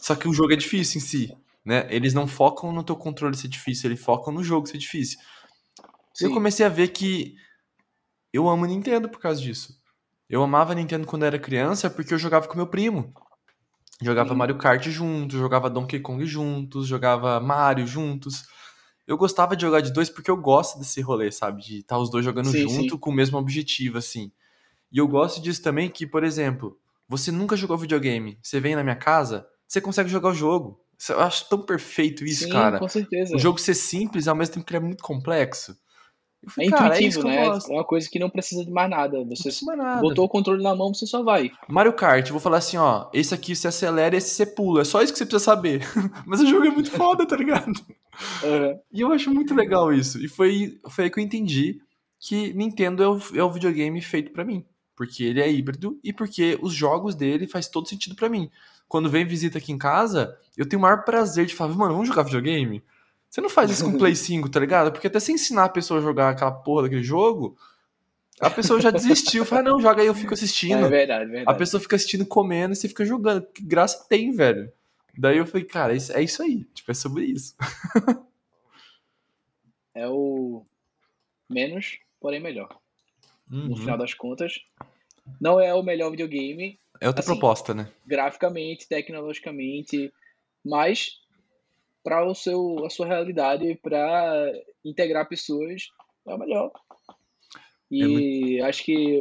Só que o jogo é difícil em si né? Eles não focam no teu controle ser difícil, eles focam no jogo ser difícil. Sim. Eu comecei a ver que eu amo Nintendo por causa disso. Eu amava Nintendo quando eu era criança porque eu jogava com meu primo. Jogava uhum. Mario Kart juntos, jogava Donkey Kong juntos, jogava Mario juntos. Eu gostava de jogar de dois porque eu gosto desse rolê, sabe? De estar tá os dois jogando sim, junto sim. com o mesmo objetivo, assim. E eu gosto disso também que, por exemplo, você nunca jogou videogame, você vem na minha casa, você consegue jogar o jogo. Eu acho tão perfeito isso, Sim, cara. com certeza. O jogo ser simples ao mesmo tempo que ele é muito complexo. Falei, é, é intuitivo, é né? É uma coisa que não precisa de mais nada. Você mais nada. botou o controle na mão, você só vai. Mario Kart, eu vou falar assim, ó, esse aqui você acelera, esse você pula. É só isso que você precisa saber. Mas o jogo é muito foda, tá ligado? Uhum. E eu acho muito legal isso. E foi, foi aí que eu entendi que Nintendo é o, é o videogame feito para mim. Porque ele é híbrido e porque os jogos dele faz todo sentido para mim quando vem visita aqui em casa, eu tenho o maior prazer de falar, mano, vamos jogar videogame? Você não faz isso com Play 5, tá ligado? Porque até você ensinar a pessoa a jogar aquela porra daquele jogo, a pessoa já desistiu. Fala, não, joga aí, eu fico assistindo. É verdade, verdade. A pessoa fica assistindo, comendo e você fica jogando. Que graça tem, velho. Daí eu falei, cara, é isso aí. Tipo, é sobre isso. é o menos, porém melhor. Uhum. No final das contas, não é o melhor videogame. É outra assim, proposta, né? Graficamente, tecnologicamente, mas para o seu a sua realidade, para integrar pessoas, é o melhor. E é muito... acho que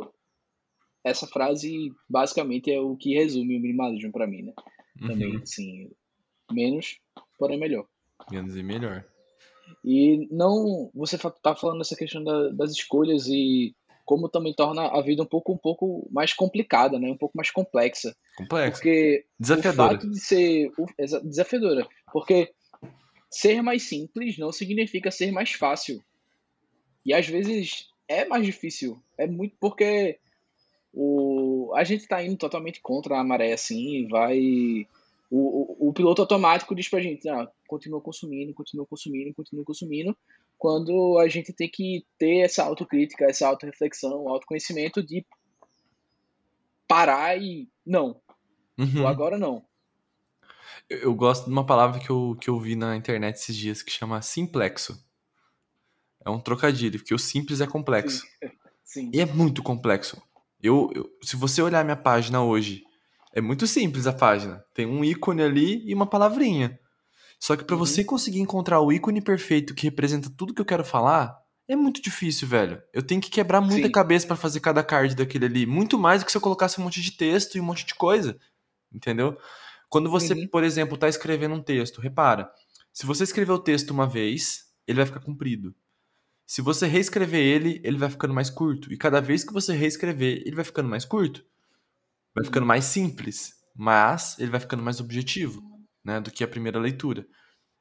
essa frase basicamente é o que resume o minimalismo para mim, né? Uhum. Também, assim, menos, porém melhor. Menos e melhor. E não, você tá falando essa questão da, das escolhas e como também torna a vida um pouco um pouco mais complicada, né? Um pouco mais complexa. Complexa. Porque desafiadora. o fato de ser desafiadora, porque ser mais simples não significa ser mais fácil. E às vezes é mais difícil. É muito porque o a gente está indo totalmente contra a maré assim, vai o, o, o, piloto automático diz pra gente, ah, continua consumindo, continua consumindo, continua consumindo, quando a gente tem que ter essa autocrítica, essa autorreflexão, autoconhecimento de parar e não, uhum. agora não. Eu, gosto de uma palavra que eu, que eu vi na internet esses dias que chama simplexo. É um trocadilho, porque o simples é complexo. Sim. Sim. E é muito complexo. Eu, eu, se você olhar minha página hoje é muito simples a página. Tem um ícone ali e uma palavrinha. Só que para uhum. você conseguir encontrar o ícone perfeito que representa tudo que eu quero falar, é muito difícil, velho. Eu tenho que quebrar muita Sim. cabeça para fazer cada card daquele ali. Muito mais do que se eu colocasse um monte de texto e um monte de coisa. Entendeu? Quando você, uhum. por exemplo, tá escrevendo um texto, repara. Se você escrever o texto uma vez, ele vai ficar comprido. Se você reescrever ele, ele vai ficando mais curto. E cada vez que você reescrever, ele vai ficando mais curto vai ficando mais simples, mas ele vai ficando mais objetivo, né, do que a primeira leitura.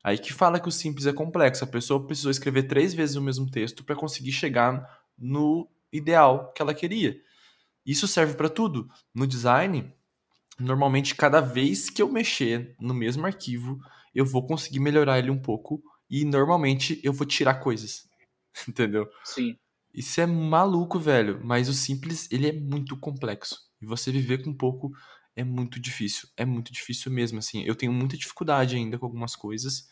Aí que fala que o simples é complexo. A pessoa precisou escrever três vezes o mesmo texto para conseguir chegar no ideal que ela queria. Isso serve para tudo. No design, normalmente cada vez que eu mexer no mesmo arquivo, eu vou conseguir melhorar ele um pouco e normalmente eu vou tirar coisas. Entendeu? Sim. Isso é maluco, velho, mas o simples, ele é muito complexo. E você viver com pouco é muito difícil. É muito difícil mesmo, assim. Eu tenho muita dificuldade ainda com algumas coisas,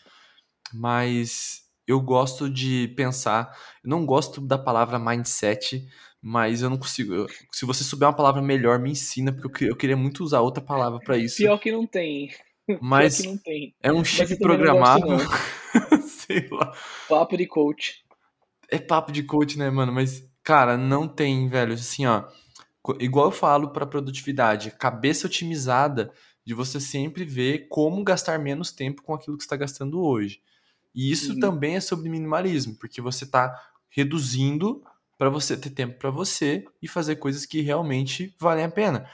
mas eu gosto de pensar. Eu não gosto da palavra mindset, mas eu não consigo. Eu, se você souber uma palavra melhor, me ensina, porque eu, eu queria muito usar outra palavra para isso. Pior que não tem. Mas Pior que não tem. é um chip programado. Sei lá. Papo de coach. É papo de coach, né, mano? Mas, cara, não tem, velho. Assim, ó igual eu falo para produtividade, cabeça otimizada de você sempre ver como gastar menos tempo com aquilo que está gastando hoje. E isso uhum. também é sobre minimalismo, porque você está reduzindo para você ter tempo para você e fazer coisas que realmente valem a pena.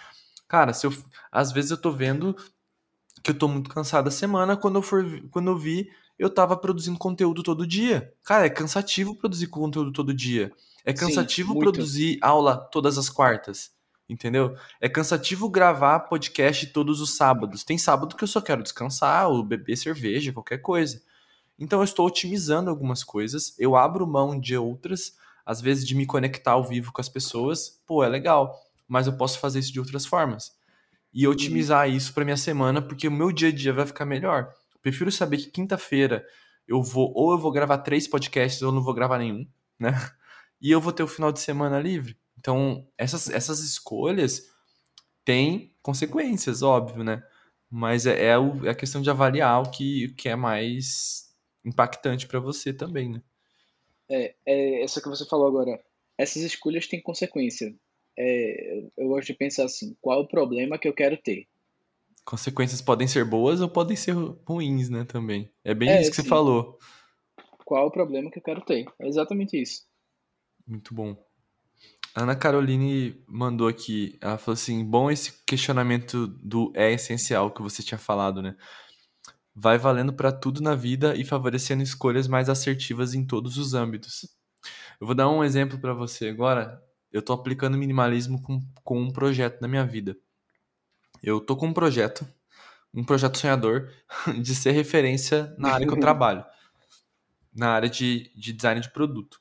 Cara, se eu, às vezes eu tô vendo que eu tô muito cansado a semana, quando eu for quando eu vi, eu tava produzindo conteúdo todo dia. Cara, é cansativo produzir conteúdo todo dia. É cansativo Sim, produzir aula todas as quartas, entendeu? É cansativo gravar podcast todos os sábados. Tem sábado que eu só quero descansar ou beber cerveja, qualquer coisa. Então eu estou otimizando algumas coisas, eu abro mão de outras, às vezes de me conectar ao vivo com as pessoas, pô, é legal, mas eu posso fazer isso de outras formas. E otimizar isso para minha semana, porque o meu dia a dia vai ficar melhor. Prefiro saber que quinta-feira eu vou ou eu vou gravar três podcasts ou não vou gravar nenhum, né? e eu vou ter o final de semana livre. Então, essas, essas escolhas têm consequências, óbvio, né? Mas é, é, o, é a questão de avaliar o que, o que é mais impactante para você também, né? É, é, essa que você falou agora. Essas escolhas têm consequência. É, eu gosto de pensar assim: qual é o problema que eu quero ter? Consequências podem ser boas ou podem ser ruins, né? Também. É bem é, isso que sim. você falou. Qual é o problema que eu quero ter? É exatamente isso. Muito bom. Ana Caroline mandou aqui, ela falou assim: bom esse questionamento do é essencial que você tinha falado, né? Vai valendo para tudo na vida e favorecendo escolhas mais assertivas em todos os âmbitos. Eu vou dar um exemplo para você agora. Eu estou aplicando minimalismo com, com um projeto na minha vida. Eu tô com um projeto, um projeto sonhador, de ser referência na área que eu trabalho. na área de, de design de produto.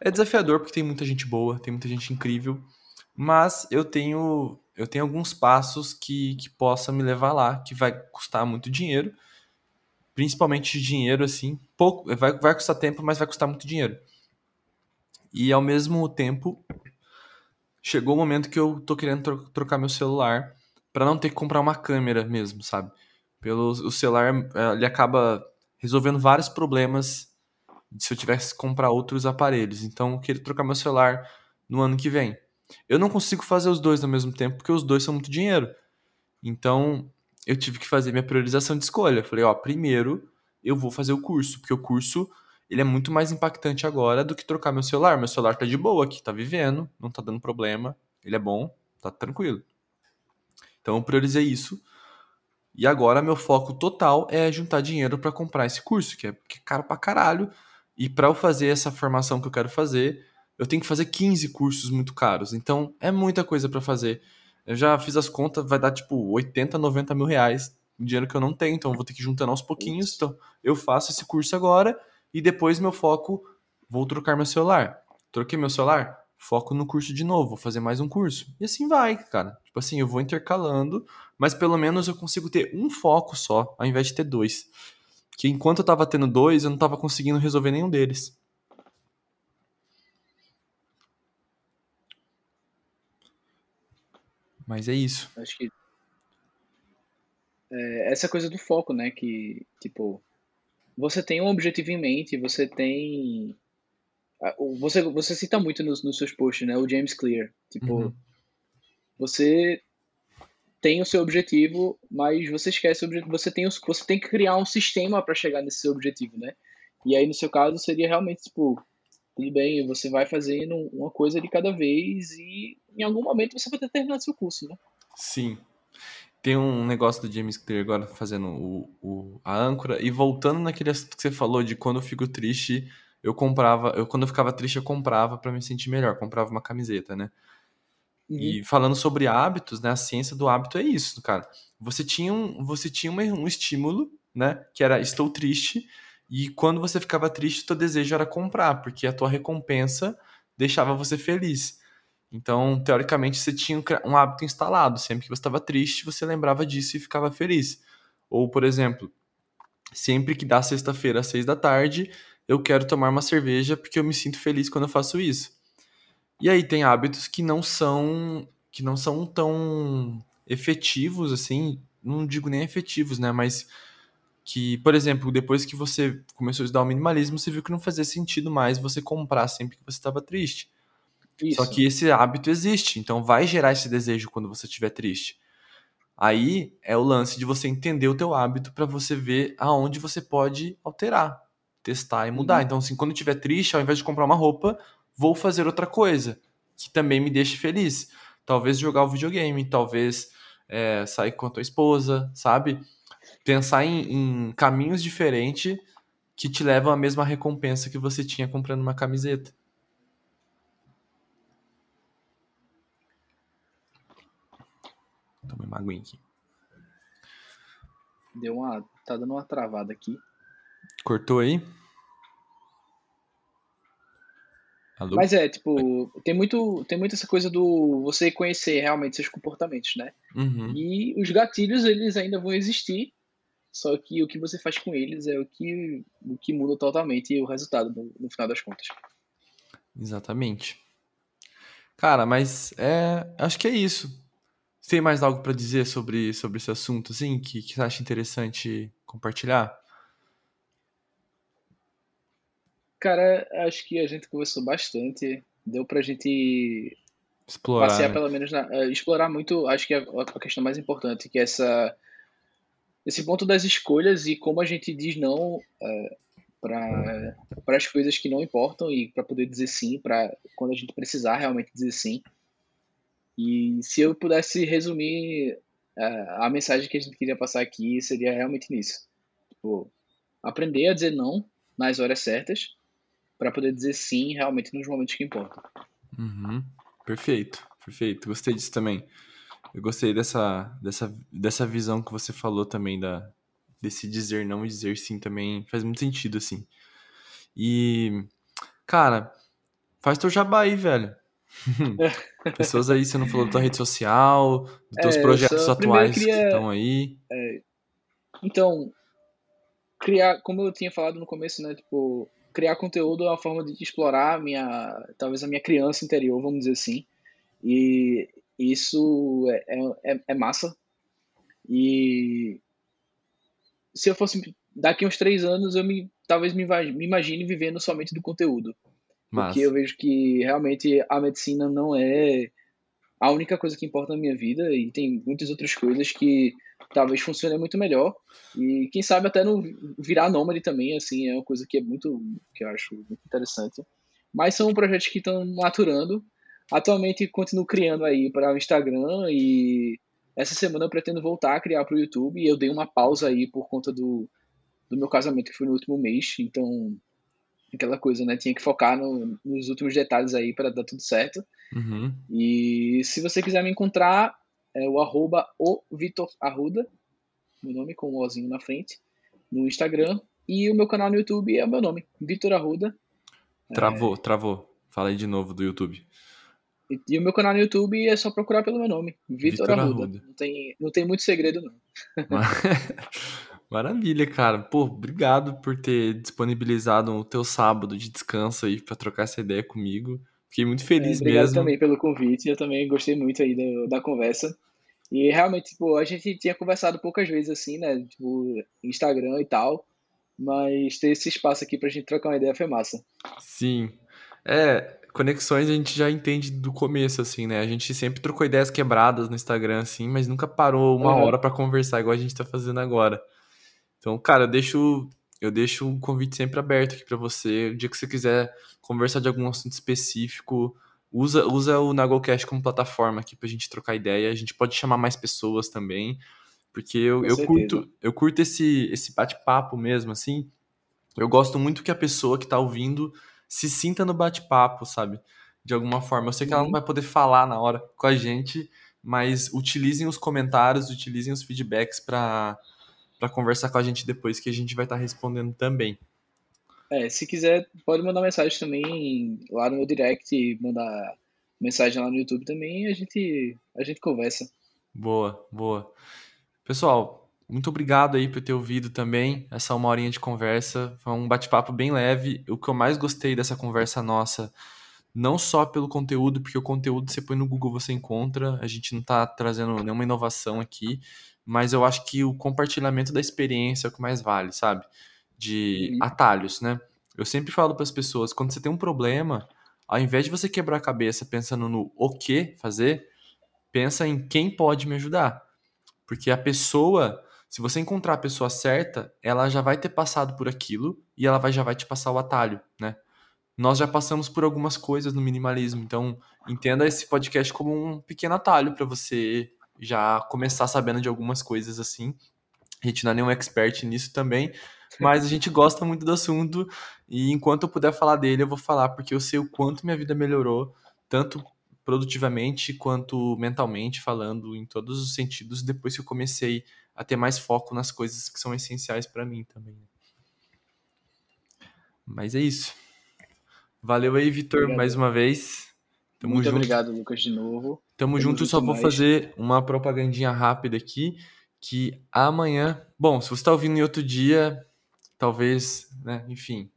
É desafiador porque tem muita gente boa, tem muita gente incrível, mas eu tenho eu tenho alguns passos que, que possa me levar lá, que vai custar muito dinheiro, principalmente dinheiro assim, pouco, vai, vai custar tempo, mas vai custar muito dinheiro. E ao mesmo tempo, chegou o momento que eu tô querendo tro trocar meu celular para não ter que comprar uma câmera mesmo, sabe? Pelo o celular, eh, ele acaba resolvendo vários problemas se eu tivesse que comprar outros aparelhos. Então, eu queria trocar meu celular no ano que vem. Eu não consigo fazer os dois ao mesmo tempo porque os dois são muito dinheiro. Então, eu tive que fazer minha priorização de escolha. falei, ó, primeiro eu vou fazer o curso, porque o curso ele é muito mais impactante agora do que trocar meu celular. Meu celular tá de boa aqui, tá vivendo, não tá dando problema, ele é bom, tá tranquilo. Então eu priorizei isso. E agora meu foco total é juntar dinheiro para comprar esse curso, que é, que é caro pra caralho. E para eu fazer essa formação que eu quero fazer, eu tenho que fazer 15 cursos muito caros. Então é muita coisa para fazer. Eu já fiz as contas, vai dar tipo 80, 90 mil reais. Dinheiro que eu não tenho, então eu vou ter que ir juntando aos pouquinhos. Então eu faço esse curso agora e depois meu foco, vou trocar meu celular. Troquei meu celular, foco no curso de novo, vou fazer mais um curso. E assim vai, cara. Tipo assim, eu vou intercalando, mas pelo menos eu consigo ter um foco só, ao invés de ter dois. Que enquanto eu tava tendo dois, eu não tava conseguindo resolver nenhum deles. Mas é isso. Acho que é, essa coisa do foco, né? Que, tipo, você tem um objetivo em mente, você tem. Você, você cita muito nos, nos seus posts, né? O James Clear. Tipo, uhum. você tem o seu objetivo, mas você esquece o objetivo. Você tem, você tem que criar um sistema para chegar nesse seu objetivo, né? E aí, no seu caso, seria realmente, tipo, tudo bem, você vai fazendo uma coisa de cada vez e em algum momento você vai ter terminado seu curso, né? Sim. Tem um negócio do James Clear agora fazendo o, o, a âncora e voltando naquele assunto que você falou de quando eu fico triste, eu comprava, eu quando eu ficava triste eu comprava para me sentir melhor, comprava uma camiseta, né? Uhum. E falando sobre hábitos, né? A ciência do hábito é isso, cara. Você tinha um, você tinha um, um estímulo, né? Que era estou triste e quando você ficava triste, teu desejo era comprar, porque a tua recompensa deixava você feliz. Então, teoricamente, você tinha um hábito instalado. Sempre que você estava triste, você lembrava disso e ficava feliz. Ou, por exemplo, sempre que dá sexta-feira às seis da tarde, eu quero tomar uma cerveja porque eu me sinto feliz quando eu faço isso. E aí tem hábitos que não são que não são tão efetivos assim, não digo nem efetivos, né, mas que, por exemplo, depois que você começou a estudar o minimalismo, você viu que não fazia sentido mais você comprar sempre que você estava triste. Isso. Só que esse hábito existe, então vai gerar esse desejo quando você estiver triste. Aí é o lance de você entender o teu hábito para você ver aonde você pode alterar, testar e mudar. Uhum. Então, assim, quando estiver triste, ao invés de comprar uma roupa, vou fazer outra coisa que também me deixe feliz. Talvez jogar o videogame, talvez é, sair com a tua esposa, sabe? Pensar em, em caminhos diferentes que te levam à mesma recompensa que você tinha comprando uma camiseta. Toma uma aguinha aqui. Deu uma. Tá dando uma travada aqui. Cortou aí? Alô? Mas é, tipo, tem muito, tem muito essa coisa do você conhecer realmente seus comportamentos, né? Uhum. E os gatilhos, eles ainda vão existir, só que o que você faz com eles é o que, o que muda totalmente o resultado no, no final das contas. Exatamente. Cara, mas é, acho que é isso tem mais algo para dizer sobre, sobre esse assunto, assim, que, que você acha interessante compartilhar? Cara, acho que a gente conversou bastante. Deu pra gente explorar, passear né? pelo menos na, uh, explorar muito, acho que é a, questão mais importante, que é essa esse ponto das escolhas e como a gente diz não uh, para as coisas que não importam e para poder dizer sim para quando a gente precisar realmente dizer sim. E se eu pudesse resumir uh, a mensagem que a gente queria passar aqui, seria realmente nisso. Tipo, aprender a dizer não nas horas certas para poder dizer sim realmente nos momentos que importam. Uhum. Perfeito, perfeito. Gostei disso também. Eu gostei dessa, dessa, dessa visão que você falou também da desse dizer não e dizer sim também faz muito sentido assim. E, cara, faz teu jabá aí, velho. Pessoas aí, você não falou da tua rede social, dos teus é, projetos atuais queria, que estão aí. É, então, criar, como eu tinha falado no começo, né, tipo, criar conteúdo é uma forma de explorar minha, talvez a minha criança interior, vamos dizer assim. E isso é, é, é, é massa. E se eu fosse daqui uns três anos, eu me talvez me, me imagine vivendo somente do conteúdo. Massa. Porque eu vejo que realmente a medicina não é a única coisa que importa na minha vida e tem muitas outras coisas que talvez funcionem muito melhor e quem sabe até não virar nômade também assim é uma coisa que é muito que eu acho muito interessante mas são projetos que estão maturando atualmente continuo criando aí para o Instagram e essa semana eu pretendo voltar a criar para o YouTube e eu dei uma pausa aí por conta do, do meu casamento que foi no último mês então aquela coisa, né? Tinha que focar no, nos últimos detalhes aí para dar tudo certo. Uhum. E se você quiser me encontrar, é o arroba o Vitor Arruda, meu nome com o Ozinho na frente, no Instagram. E o meu canal no YouTube é o meu nome, Vitor Arruda. Travou, é... travou. Fala aí de novo do YouTube. E, e, o meu canal no YouTube é só procurar pelo meu nome, Vitor Arruda. Arruda. Não, tem, não tem muito segredo, não. Maravilha, cara. Pô, obrigado por ter disponibilizado o teu sábado de descanso aí para trocar essa ideia comigo. Fiquei muito feliz é, obrigado mesmo. também pelo convite. Eu também gostei muito aí da, da conversa. E realmente, tipo, a gente tinha conversado poucas vezes assim, né? Tipo, Instagram e tal. Mas ter esse espaço aqui pra gente trocar uma ideia foi massa. Sim. É, conexões a gente já entende do começo, assim, né? A gente sempre trocou ideias quebradas no Instagram, assim, mas nunca parou uma uhum. hora para conversar, igual a gente tá fazendo agora. Então, cara, eu deixo, eu deixo um convite sempre aberto aqui para você. O dia que você quiser conversar de algum assunto específico, usa, usa o Nagocast como plataforma aqui pra gente trocar ideia. A gente pode chamar mais pessoas também. Porque eu, eu curto, eu curto esse, esse bate-papo mesmo, assim. Eu gosto muito que a pessoa que tá ouvindo se sinta no bate-papo, sabe? De alguma forma. Eu sei que ela não uhum. vai poder falar na hora com a gente, mas utilizem os comentários, utilizem os feedbacks para para conversar com a gente depois, que a gente vai estar tá respondendo também. É, se quiser, pode mandar mensagem também lá no meu direct, mandar mensagem lá no YouTube também e a gente, a gente conversa. Boa, boa. Pessoal, muito obrigado aí por ter ouvido também essa uma horinha de conversa. Foi um bate-papo bem leve. O que eu mais gostei dessa conversa nossa, não só pelo conteúdo, porque o conteúdo você põe no Google você encontra, a gente não está trazendo nenhuma inovação aqui, mas eu acho que o compartilhamento da experiência é o que mais vale, sabe? De atalhos, né? Eu sempre falo para as pessoas, quando você tem um problema, ao invés de você quebrar a cabeça pensando no o que fazer, pensa em quem pode me ajudar. Porque a pessoa, se você encontrar a pessoa certa, ela já vai ter passado por aquilo e ela vai, já vai te passar o atalho, né? Nós já passamos por algumas coisas no minimalismo, então entenda esse podcast como um pequeno atalho para você já começar sabendo de algumas coisas assim. A gente não é nenhum expert nisso também, mas a gente gosta muito do assunto e enquanto eu puder falar dele, eu vou falar, porque eu sei o quanto minha vida melhorou, tanto produtivamente quanto mentalmente, falando em todos os sentidos, depois que eu comecei a ter mais foco nas coisas que são essenciais para mim também. Mas é isso. Valeu aí, Vitor, mais uma vez. Tamo Muito junto. obrigado, Lucas, de novo. Tamo, Tamo junto, só vou fazer uma propagandinha rápida aqui, que amanhã, bom, se você está ouvindo em outro dia, talvez, né, enfim,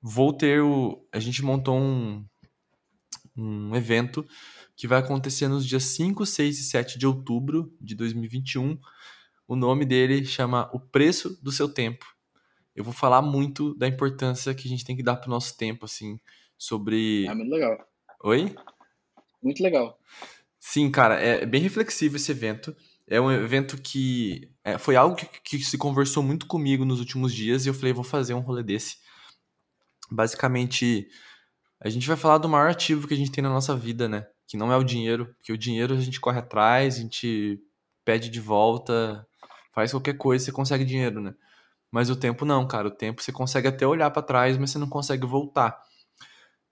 vou ter o, a gente montou um, um evento que vai acontecer nos dias 5, 6 e 7 de outubro de 2021. O nome dele chama O Preço do Seu Tempo. Eu vou falar muito da importância que a gente tem que dar pro nosso tempo, assim, sobre... É muito legal. Oi? Muito legal. Sim, cara, é bem reflexivo esse evento. É um evento que é, foi algo que, que, se conversou muito comigo nos últimos dias e eu falei, vou fazer um rolê desse. Basicamente, a gente vai falar do maior ativo que a gente tem na nossa vida, né? Que não é o dinheiro, porque o dinheiro a gente corre atrás, a gente pede de volta, faz qualquer coisa, você consegue dinheiro, né? Mas o tempo não, cara. O tempo você consegue até olhar para trás, mas você não consegue voltar.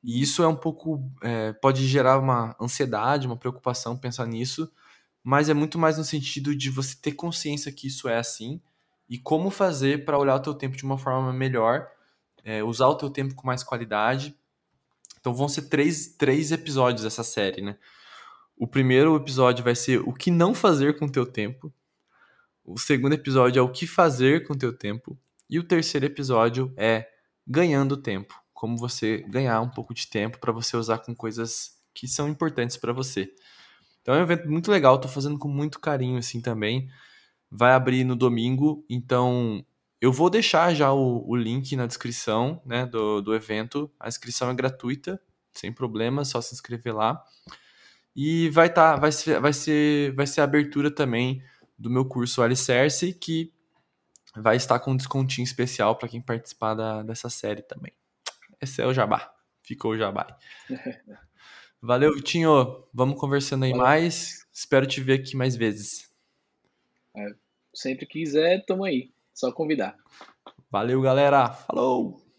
E isso é um pouco. É, pode gerar uma ansiedade, uma preocupação pensar nisso, mas é muito mais no sentido de você ter consciência que isso é assim e como fazer para olhar o teu tempo de uma forma melhor é, usar o teu tempo com mais qualidade. Então vão ser três, três episódios dessa série, né? O primeiro episódio vai ser o que não fazer com o teu tempo. O segundo episódio é o que fazer com o teu tempo. E o terceiro episódio é ganhando tempo. Como você ganhar um pouco de tempo para você usar com coisas que são importantes para você. Então é um evento muito legal, tô fazendo com muito carinho assim também. Vai abrir no domingo, então eu vou deixar já o, o link na descrição né, do, do evento. A inscrição é gratuita, sem problema, só se inscrever lá. E vai tá, vai ser, vai ser, vai ser a abertura também do meu curso Alicerce, que vai estar com um descontinho especial para quem participar da, dessa série também. Esse é o Jabá. Ficou o Jabá. Valeu, Vitinho. Vamos conversando aí Valeu. mais. Espero te ver aqui mais vezes. É, sempre quiser, tamo aí. Só convidar. Valeu, galera. Falou!